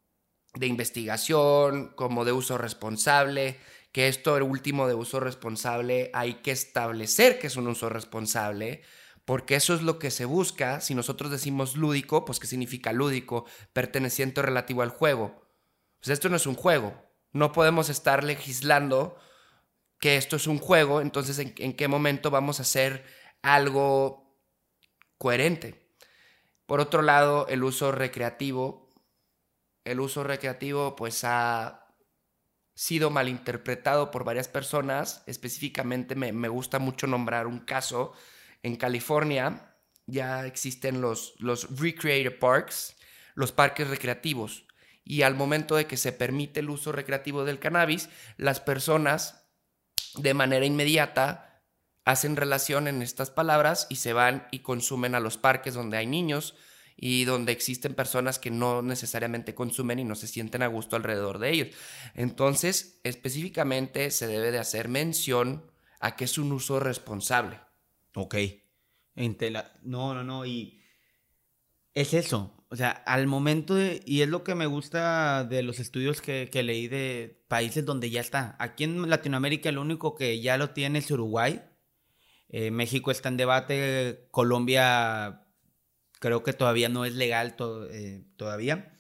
de investigación, como de uso responsable, que esto el último de uso responsable hay que establecer que es un uso responsable, porque eso es lo que se busca. Si nosotros decimos lúdico, pues ¿qué significa lúdico? Perteneciente o relativo al juego. Pues esto no es un juego. No podemos estar legislando que esto es un juego, entonces ¿en, en qué momento vamos a hacer algo coherente? Por otro lado, el uso recreativo. El uso recreativo pues ha sido malinterpretado por varias personas. Específicamente me, gusta mucho nombrar un caso. En California ya existen los, los Parks, los parques recreativos. Y al momento de que se permite el uso recreativo del cannabis, las personas de manera inmediata hacen relación en estas palabras y se van y consumen a los parques donde hay niños y donde existen personas que no necesariamente consumen y no se sienten a gusto alrededor de ellos. Entonces, específicamente se debe de hacer mención a que es un uso responsable. Ok. No, no, no. Y es eso. O sea, al momento de... Y es lo que me gusta de los estudios que, que leí de países donde ya está. Aquí en Latinoamérica lo único que ya lo tiene es Uruguay eh, México está en debate, Colombia creo que todavía no es legal eh, todavía,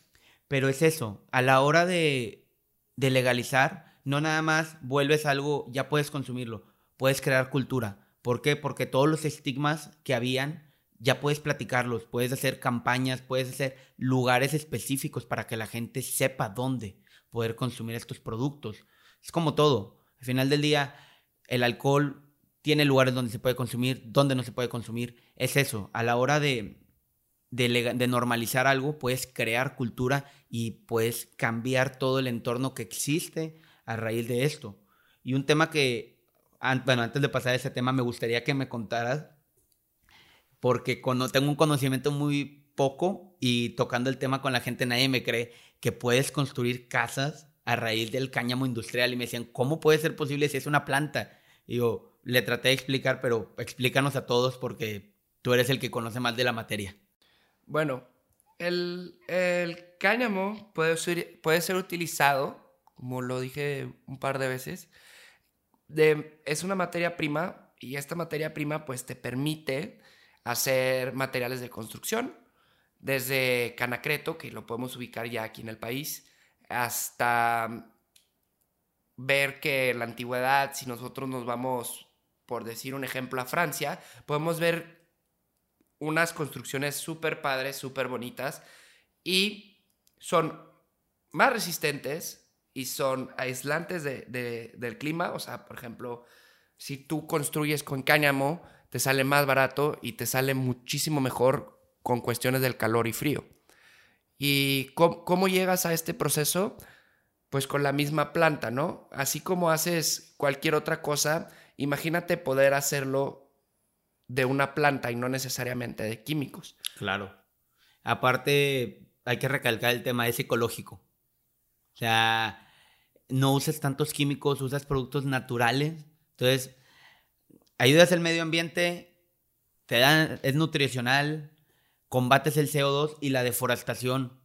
pero es eso, a la hora de, de legalizar, no nada más vuelves algo, ya puedes consumirlo, puedes crear cultura. ¿Por qué? Porque todos los estigmas que habían, ya puedes platicarlos, puedes hacer campañas, puedes hacer lugares específicos para que la gente sepa dónde poder consumir estos productos. Es como todo. Al final del día, el alcohol tiene lugares donde se puede consumir, donde no se puede consumir. Es eso, a la hora de, de, normalizar algo, puedes crear cultura y puedes cambiar todo el entorno que existe a raíz de esto. Y un tema que, bueno, antes de pasar a ese tema, me gustaría que me contaras, porque tengo un conocimiento muy poco y tocando el tema con la gente, nadie me cree que puedes construir casas a raíz del cáñamo industrial y me decían, ¿cómo puede ser posible si es una planta? Y digo, le traté de explicar, pero explícanos a todos porque tú eres el que conoce más de la materia. Bueno, el, cáñamo puede ser, puede ser utilizado, como lo dije un par de veces, es una materia prima y esta materia prima pues te permite hacer materiales de construcción, desde canacreto, que lo podemos ubicar ya aquí en el país, hasta ver que la antigüedad, si nosotros nos vamos por decir un ejemplo, a Francia, podemos ver unas construcciones súper padres, súper bonitas y son más resistentes y son aislantes del clima. O sea, por ejemplo, si tú construyes con cáñamo, te sale más barato y te sale muchísimo mejor con cuestiones del calor y frío. ¿Y cómo, cómo llegas a este proceso? Pues con la misma planta, ¿no? Así como haces cualquier otra cosa, Imagínate poder hacerlo de una planta y no necesariamente de químicos. Claro. Aparte, hay que recalcar el tema, es ecológico. O sea, no uses tantos químicos, usas productos naturales. Entonces, ayudas al medio ambiente, te dan, es nutricional, combates el CO2 y la deforestación.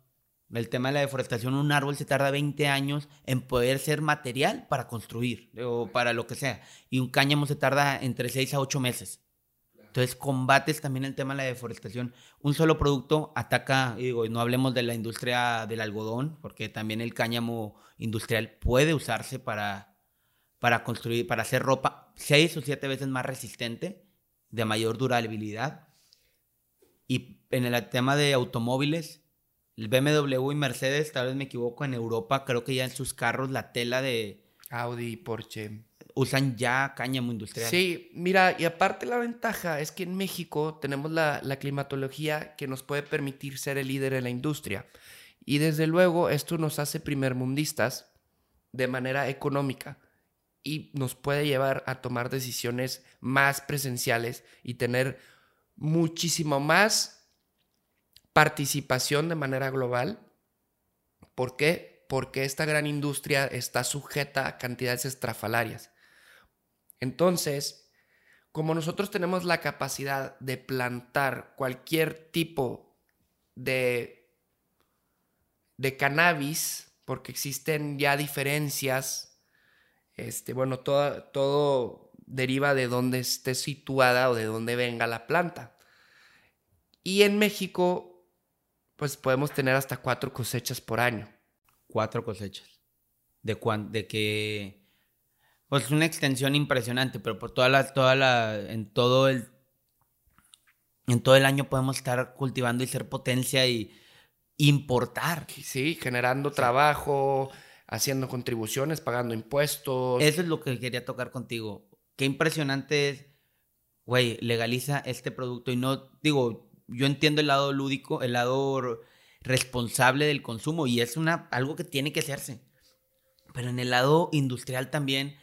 El tema de la deforestación, un árbol se tarda 20 años en poder ser material para construir o para lo que sea. Y un cáñamo se tarda entre 6 a 8 meses. Entonces combates también el tema de la deforestación. Un solo producto ataca, digo, y no hablemos de la industria del algodón, porque también el cáñamo industrial puede usarse para, para construir, para hacer ropa 6 o 7 veces más resistente, de mayor durabilidad. Y en el tema de automóviles, el BMW y Mercedes, tal vez me equivoco, en Europa creo que ya en sus carros la tela de... Audi y Porsche. Usan ya cáñamo industrial. Sí, mira, y aparte la ventaja es que en México tenemos la, la climatología que nos puede permitir ser el líder en la industria. Y desde luego esto nos hace primermundistas de manera económica y nos puede llevar a tomar decisiones más presenciales y tener muchísimo más participación de manera global. ¿Por qué? Porque esta gran industria está sujeta a cantidades estrafalarias. Entonces, como nosotros tenemos la capacidad de plantar cualquier tipo de, de cannabis, porque existen ya diferencias, este, bueno, todo, todo deriva de dónde esté situada o de dónde venga la planta. Y en México pues podemos tener hasta cuatro cosechas por año. Cuatro cosechas. ¿De, cuán, de qué? Pues es una extensión impresionante, pero por toda la, toda la, en todo el, en todo el año podemos estar cultivando y ser potencia y importar. Sí, generando trabajo, haciendo contribuciones, pagando impuestos. Eso es lo que quería tocar contigo. Qué impresionante es, güey, legaliza este producto y no, digo, yo entiendo el lado lúdico, el lado responsable del consumo y es una, algo que tiene que hacerse. Pero en el lado industrial también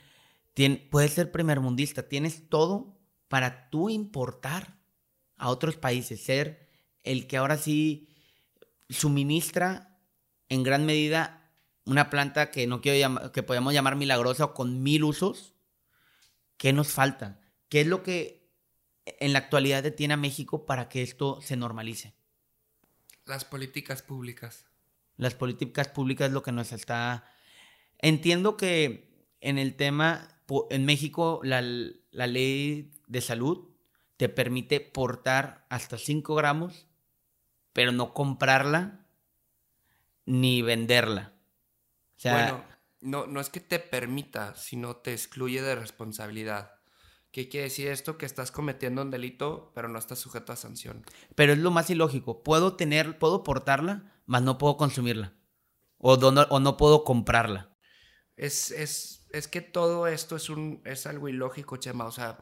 tiene, puedes ser primermundista, tienes todo para tú importar a otros países, ser el que ahora sí suministra en gran medida una planta que no quiero llamar, que podemos llamar milagrosa o con mil usos. ¿Qué nos falta? ¿Qué es lo que en la actualidad detiene a México para que esto se normalice? Las políticas públicas. Las políticas públicas es lo que nos está... Entiendo que en el tema, en México, la, la ley de salud te permite portar hasta 5 gramos, pero no comprarla ni venderla. O sea, bueno, no, no es que te permita, sino te excluye de responsabilidad. ¿Qué quiere decir esto? Que estás cometiendo un delito, pero no estás sujeto a sanción. Pero es lo más ilógico. Puedo tener, puedo portarla, mas no puedo consumirla. O, no, o no puedo comprarla. Es, es, es que todo esto es, un, es algo ilógico, Chema. O sea,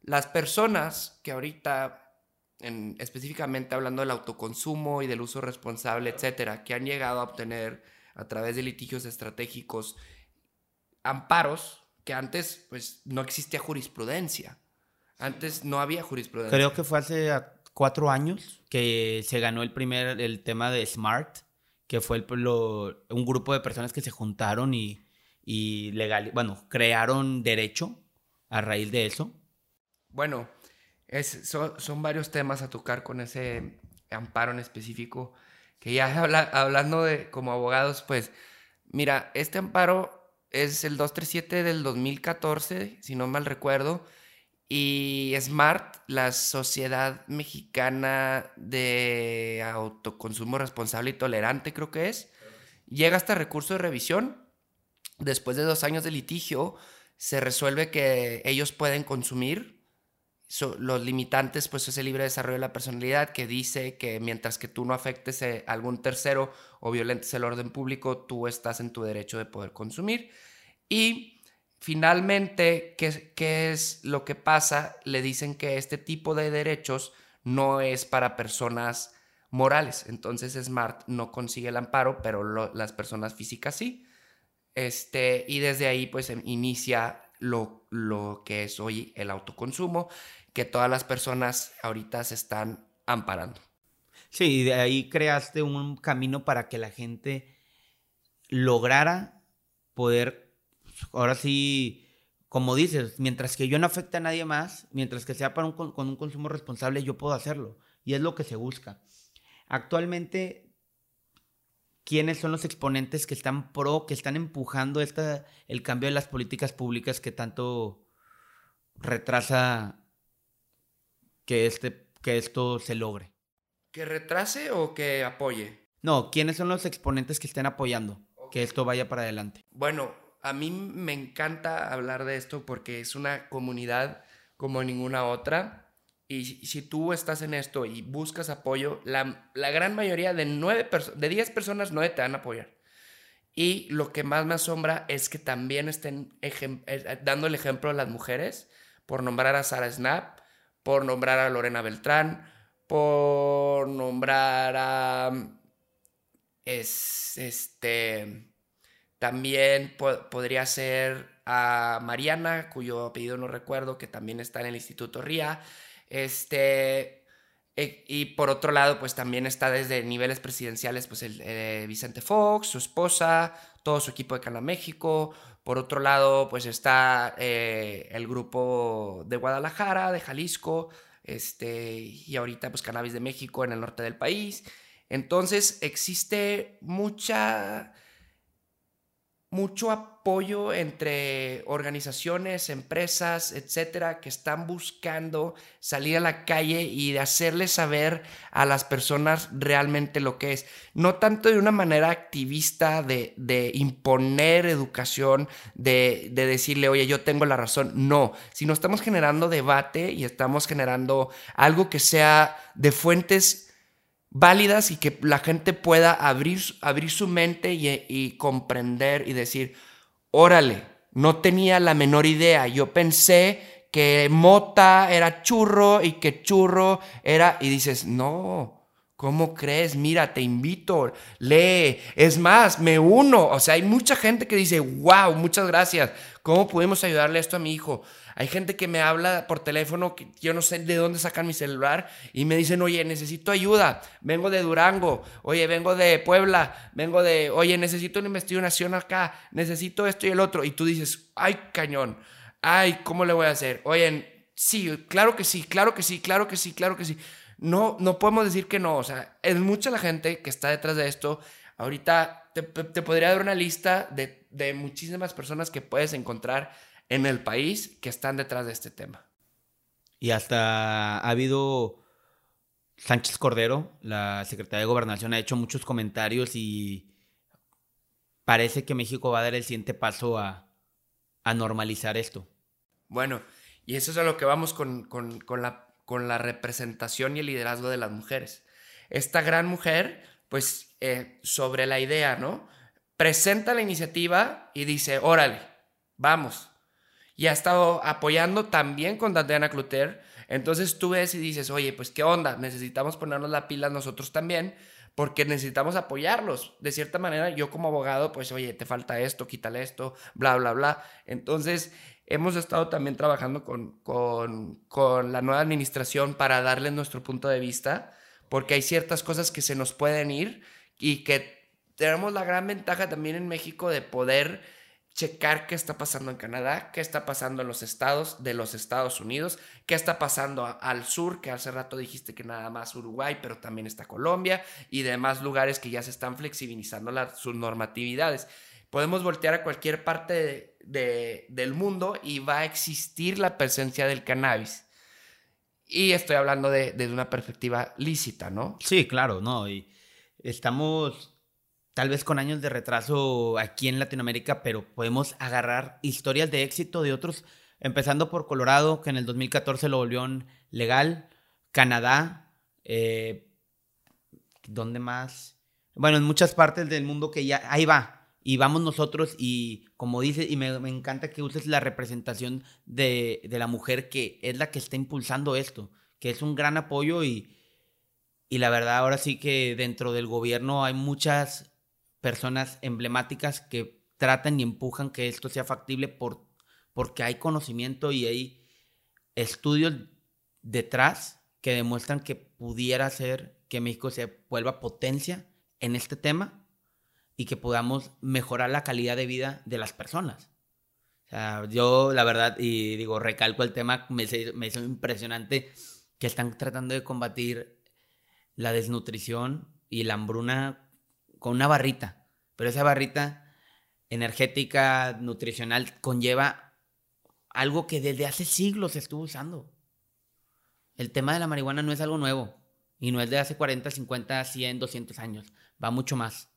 las personas que ahorita, en, específicamente hablando del autoconsumo y del uso responsable, etcétera, que han llegado a obtener a través de litigios estratégicos amparos que antes pues no existía jurisprudencia. Antes no había jurisprudencia. Creo que fue hace cuatro años que se ganó el primer, el tema de Smart, que fue el, un grupo de personas que se juntaron y, y legal, bueno, crearon derecho a raíz de eso. Bueno, es, son, son, varios temas a tocar con ese amparo en específico, que ya hablando de como abogados, pues, mira, este amparo es el 237 del 2014, si no mal recuerdo. Y SMART, la Sociedad Mexicana de Autoconsumo Responsable y Tolerante, creo que es, llega hasta recurso de revisión. Después de dos años de litigio, se resuelve que ellos pueden consumir. Los limitantes, pues es el libre desarrollo de la personalidad que dice que mientras que tú no afectes a algún tercero o violentes el orden público, tú estás en tu derecho de poder consumir. Y finalmente, ¿qué, ¿qué, es lo que pasa? Le dicen que este tipo de derechos no es para personas morales. Entonces Smart no consigue el amparo, pero las personas físicas sí. Este, y desde ahí pues em, inicia lo, lo que es hoy el autoconsumo, que todas las personas ahorita se están amparando. Sí, de ahí creaste un camino para que la gente lograra poder ahora sí, como dices, mientras que yo no afecte a nadie más, mientras que sea para un, con un consumo responsable, yo puedo hacerlo. Y es lo que se busca. Actualmente, ¿quiénes son los exponentes que están pro, que están empujando esta, el cambio de las políticas públicas que tanto retrasa que, este, que esto se logre? ¿Que retrase o que apoye? No, ¿quiénes son los exponentes que estén apoyando que esto vaya para adelante? Bueno, a mí me encanta hablar de esto porque es una comunidad como ninguna otra. Y si tú estás en esto y buscas apoyo, la, gran mayoría de, nueve de 10 personas, 9 te van a apoyar. Y lo que más me asombra es que también estén eh, dando el ejemplo a las mujeres, por nombrar a Sara Snap, por nombrar a Lorena Beltrán, por nombrar a... Es, este también podría ser a Mariana, cuyo apellido no recuerdo, que también está en el Instituto RIA. Este, e, y por otro lado, pues también está desde niveles presidenciales, pues el eh, Vicente Fox, su esposa, todo su equipo de Cana México. Por otro lado, pues está eh, el grupo de Guadalajara, de Jalisco, este, y ahorita pues Cannabis de México en el norte del país. Entonces existe mucha mucho apoyo entre organizaciones, empresas, etcétera, que están buscando salir a la calle y de hacerles saber a las personas realmente lo que es. No tanto de una manera activista de, de imponer educación, de, de decirle, oye, yo tengo la razón. No, sino estamos generando debate y estamos generando algo que sea de fuentes válidas y que la gente pueda abrir, abrir su mente y, comprender y decir, órale, no tenía la menor idea, yo pensé que mota era churro y que churro era, y dices, no. ¿Cómo crees? Mira, te invito, lee. Es más, me uno. O sea, hay mucha gente que dice, wow, muchas gracias. ¿Cómo podemos ayudarle esto a mi hijo? Hay gente que me habla por teléfono yo no sé de dónde sacan mi celular y me dicen, oye, necesito ayuda, vengo de Durango, oye, vengo de Puebla, vengo de, oye, necesito una investigación acá, necesito esto y el otro. Y tú dices, ay, cañón, ay, ¿cómo le voy a hacer? Oye, sí, claro que sí, claro que sí, claro que sí, claro que sí. No, no podemos decir que no, o sea, es mucha la gente que está detrás de esto. Ahorita te, podría dar una lista de muchísimas personas que puedes encontrar en el país que están detrás de este tema. Y hasta ha habido Sánchez Cordero, la secretaria de Gobernación, ha hecho muchos comentarios y parece que México va a dar el siguiente paso a, normalizar esto. Bueno, y eso es a lo que vamos con, la, con la representación y el liderazgo de las mujeres. Esta gran mujer, pues, eh, sobre la idea, ¿no? Presenta la iniciativa y dice, órale, vamos, y ha estado apoyando también con Tatiana Cluter. Entonces tú ves y dices, oye, pues qué onda, necesitamos ponernos la pila nosotros también, porque necesitamos apoyarlos. De cierta manera, yo como abogado, pues oye, te falta esto, quítale esto, bla, bla, bla. Entonces, hemos estado también trabajando con, con, con la nueva administración para darles nuestro punto de vista, porque hay ciertas cosas que se nos pueden ir y que tenemos la gran ventaja también en México de poder checar qué está pasando en Canadá, qué está pasando en los estados de los Estados Unidos, qué está pasando al sur, que hace rato dijiste que nada más Uruguay, pero también está Colombia y demás lugares que ya se están flexibilizando sus normatividades. Podemos voltear a cualquier parte del mundo y va a existir la presencia del cannabis. Y estoy hablando de, de una perspectiva lícita, ¿no? Sí, claro, no. Y estamos tal vez con años de retraso aquí en Latinoamérica, pero podemos agarrar historias de éxito de otros, empezando por Colorado, que en el 2014 lo volvió legal, Canadá, eh, ¿dónde más? Bueno, en muchas partes del mundo que ya, ahí va, y vamos nosotros y como dices, y me, encanta que uses la representación de, de, la mujer que es la que está impulsando esto, que es un gran apoyo y, y la verdad ahora sí que dentro del gobierno hay muchas personas emblemáticas que tratan y empujan que esto sea factible por, porque hay conocimiento y hay estudios detrás que demuestran que pudiera ser que México se vuelva potencia en este tema y que podamos mejorar la calidad de vida de las personas. O sea, yo la verdad, y digo, recalco el tema, me, me hizo impresionante que están tratando de combatir la desnutrición y la hambruna con una barrita, pero esa barrita energética, nutricional, conlleva algo que desde hace siglos se estuvo usando. El tema de la marihuana no es algo nuevo y no es de hace 40, 50, 100, 200 años, va mucho más.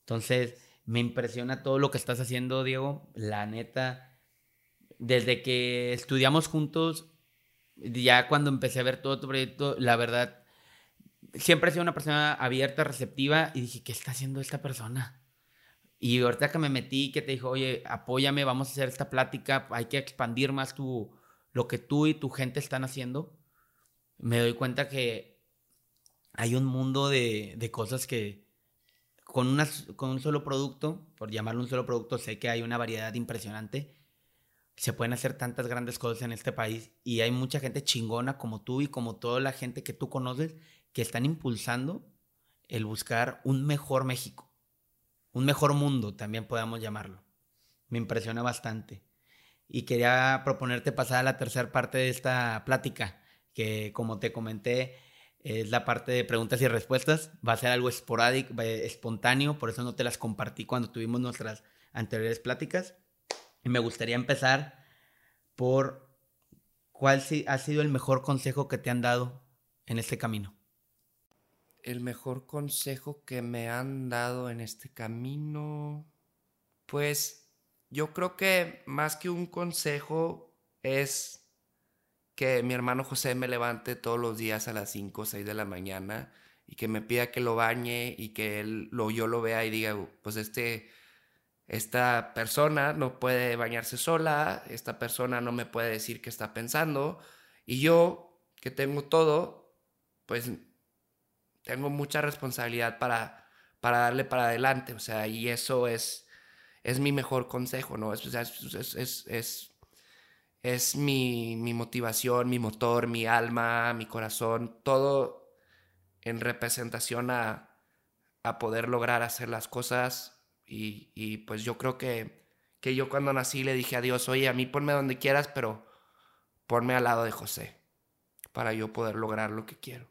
Entonces, me impresiona todo lo que estás haciendo, Diego. La neta, desde que estudiamos juntos, ya cuando empecé a ver todo tu proyecto, la verdad, siempre he sido una persona abierta, receptiva y dije, ¿qué está haciendo esta persona? Y ahorita que me metí, que te dijo, oye, apóyame, vamos a hacer esta plática, hay que expandir más tu, lo que tú y tu gente están haciendo, me doy cuenta que hay un mundo de, de cosas que con, una, con un solo producto, por llamarlo un solo producto, sé que hay una variedad impresionante. Se pueden hacer tantas grandes cosas en este país y hay mucha gente chingona como tú y como toda la gente que tú conoces que están impulsando el buscar un mejor México, un mejor mundo, también podemos llamarlo. Me impresiona bastante. Y quería proponerte pasar a la tercera parte de esta plática, que como te comenté, es la parte de preguntas y respuestas. Va a ser algo esporádico, espontáneo, por eso no te las compartí cuando tuvimos nuestras anteriores pláticas. Y me gustaría empezar por cuál ha sido el mejor consejo que te han dado en este camino. El mejor consejo que me han dado en este camino, pues yo creo que más que un consejo es que mi hermano José me levante todos los días a las 5 o 6 de la mañana y que me pida que lo bañe y que él, lo, yo lo vea y diga, pues este, esta persona no puede bañarse sola, esta persona no me puede decir qué está pensando y yo, que tengo todo, pues tengo mucha responsabilidad para, para darle para adelante, o sea, y eso es, es mi mejor consejo, ¿no? Es, es, es, es es mi, mi, motivación, mi motor, mi alma, mi corazón, todo en representación a, a poder lograr hacer las cosas. Y, y, pues yo creo que, que yo cuando nací le dije a Dios, oye, a mí ponme donde quieras, pero ponme al lado de José para yo poder lograr lo que quiero.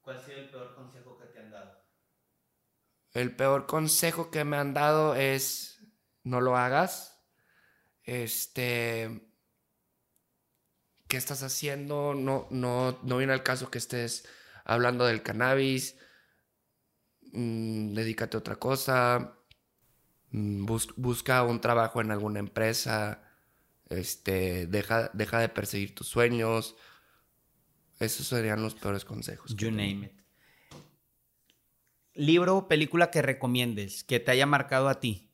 ¿Cuál ha sido el peor consejo que te han dado? El peor consejo que me han dado es no lo hagas este, ¿qué estás haciendo? No, no, no viene al caso que estés hablando del cannabis. Mm, dedícate a otra cosa. Mm, busca un trabajo en alguna empresa. Este, deja, deja de perseguir tus sueños. Esos serían los peores consejos. You name it. Libro o película que recomiendes, que te haya marcado a ti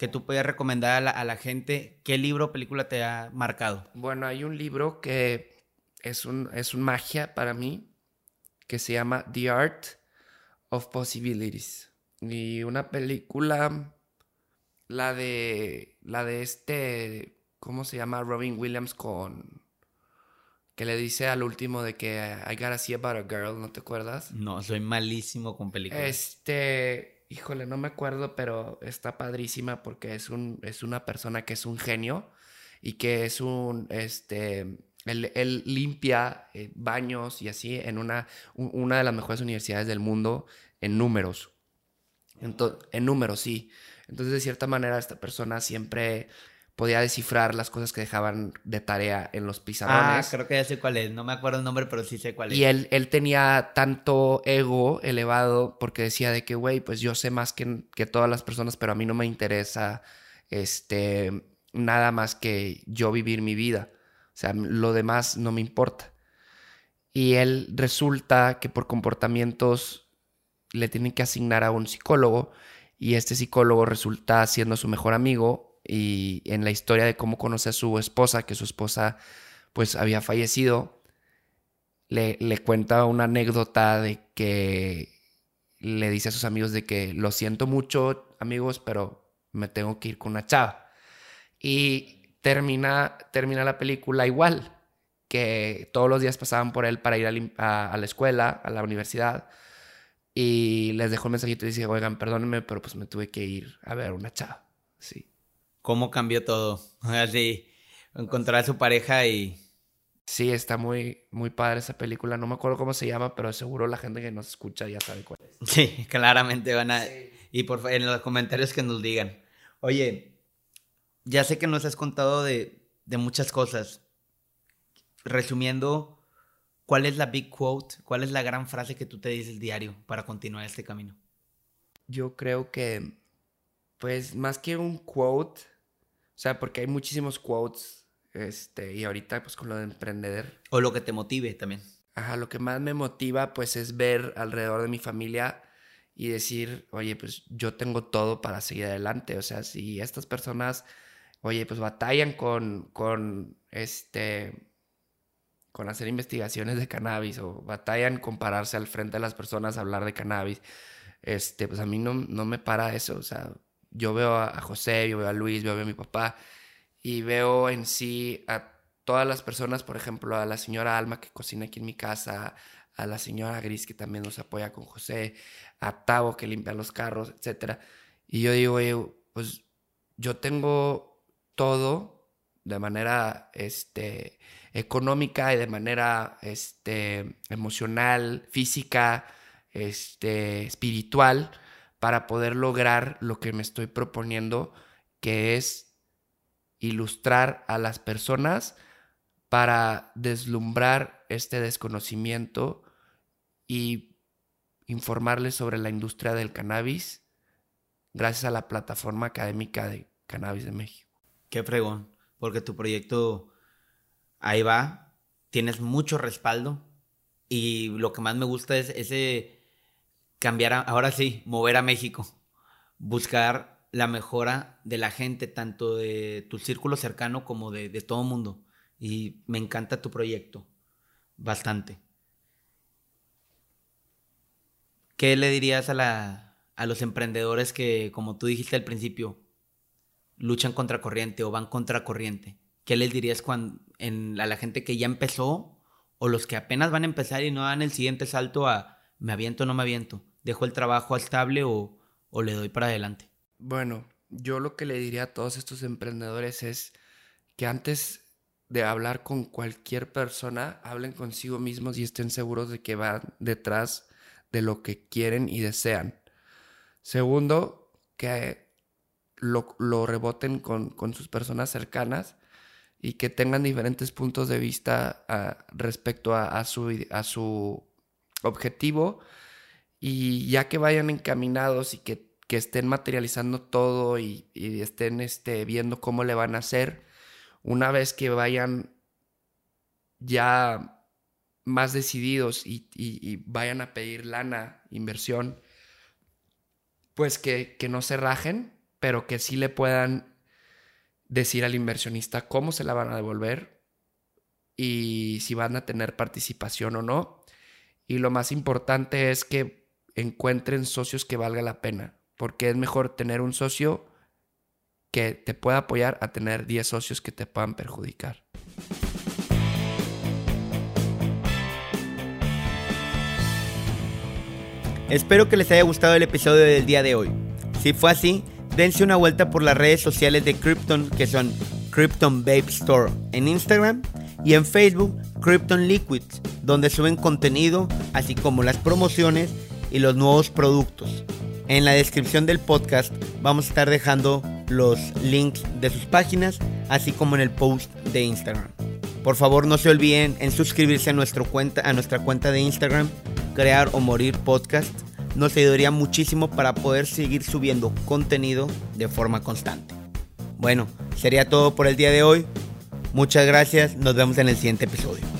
que tú puedas recomendar a la, gente, ¿qué libro o película te ha marcado? Bueno, hay un libro que es un, es un magia para mí, que se llama The Art of Possibilities. Y una película, la de, la de este, ¿cómo se llama? Robin Williams con, que le dice al último de que I gotta see about a girl, ¿no te acuerdas? No, soy malísimo con películas. Este, híjole, no me acuerdo, pero está padrísima porque es, un, es una persona que es un genio y que es un, este, él, limpia eh, baños y así en una, una de las mejores universidades del mundo en números. en números, sí. Entonces, de cierta manera, esta persona siempre podía descifrar las cosas que dejaban de tarea en los pizarrones. Ah, creo que ya sé cuál es. No me acuerdo el nombre, pero sí sé cuál es. Y él, él tenía tanto ego elevado porque decía de que, güey, pues yo sé más que, que todas las personas, pero a mí no me interesa este, nada más que yo vivir mi vida. O sea, lo demás no me importa. Y él resulta que por comportamientos le tienen que asignar a un psicólogo y este psicólogo resulta siendo su mejor amigo y en la historia de cómo conoce a su esposa, que su esposa pues había fallecido, le, le cuenta una anécdota de que le dice a sus amigos de que lo siento mucho amigos, pero me tengo que ir con una chava. Y termina, termina la película igual, que todos los días pasaban por él para ir a, a, la escuela, a la universidad, y les dejó un mensajito y dice, oigan, perdónenme, pero pues me tuve que ir a ver una chava. Sí cómo cambió todo. [LAUGHS] Así, encontrar a su pareja y... Sí, está muy, muy padre esa película. No me acuerdo cómo se llama, pero seguro la gente que nos escucha ya sabe cuál es. Sí, [LAUGHS] claramente van a... Y por en los comentarios que nos digan. Oye, ya sé que nos has contado de, de muchas cosas. Resumiendo, ¿cuál es la big quote? ¿Cuál es la gran frase que tú te dices diario para continuar este camino? Yo creo que, pues más que un quote, o sea, porque hay muchísimos quotes, este, y ahorita pues con lo de emprender. O lo que te motive también. Ajá, lo que más me motiva pues es ver alrededor de mi familia y decir, oye, pues yo tengo todo para seguir adelante. O sea, si estas personas, oye, pues batallan con, con este, con hacer investigaciones de cannabis o batallan con pararse al frente de las personas a hablar de cannabis, este, pues a mí no, no me para eso. O sea, yo veo a José, yo veo a Luis, veo a mi papá y veo en sí a todas las personas, por ejemplo, a la señora Alma que cocina aquí en mi casa, a la señora Gris que también nos apoya con José, a Tavo que limpia los carros, etc. Y yo digo, pues yo tengo todo de manera este, económica y de manera este, emocional, física, este, espiritual para poder lograr lo que me estoy proponiendo, que es ilustrar a las personas para deslumbrar este desconocimiento y informarles sobre la industria del cannabis gracias a la plataforma académica de Cannabis de México. Qué fregón, porque tu proyecto ahí va, tienes mucho respaldo y lo que más me gusta es ese cambiar, ahora sí, mover a México, buscar la mejora de la gente, tanto de tu círculo cercano como de, de todo mundo. Y me encanta tu proyecto, bastante. ¿Qué le dirías a, la, a los emprendedores que, como tú dijiste al principio, luchan contra corriente o van contra corriente? ¿Qué les dirías cuando, a la gente que ya empezó o los que apenas van a empezar y no dan el siguiente salto a me aviento o no me aviento? ¿Dejo el trabajo estable o, o le doy para adelante? Bueno, yo lo que le diría a todos estos emprendedores es que antes de hablar con cualquier persona, hablen consigo mismos y estén seguros de que van detrás de lo que quieren y desean. Segundo, que lo, reboten con, sus personas cercanas y que tengan diferentes puntos de vista ah, respecto a, su, a su objetivo. Y ya que vayan encaminados y que, estén materializando todo y, estén este, viendo cómo le van a hacer, una vez que vayan ya más decididos y, vayan a pedir lana, inversión, pues que, que, no se rajen, pero que sí le puedan decir al inversionista cómo se la van a devolver y si van a tener participación o no. Y lo más importante es que encuentren socios que valga la pena, porque es mejor tener un socio que te pueda apoyar a tener 10 socios que te puedan perjudicar. Espero que les haya gustado el episodio del día de hoy. Si fue así, dense una vuelta por las redes sociales de Krypton que son Krypton Babe Store en Instagram y en Facebook Krypton Liquids, donde suben contenido así como las promociones y los nuevos productos. En la descripción del podcast vamos a estar dejando los links de sus páginas, así como en el post de Instagram. Por favor, no se olviden en suscribirse a, cuenta, a nuestra cuenta de Instagram, Crear o Morir Podcast. Nos ayudaría muchísimo para poder seguir subiendo contenido de forma constante. Bueno, sería todo por el día de hoy. Muchas gracias, nos vemos en el siguiente episodio.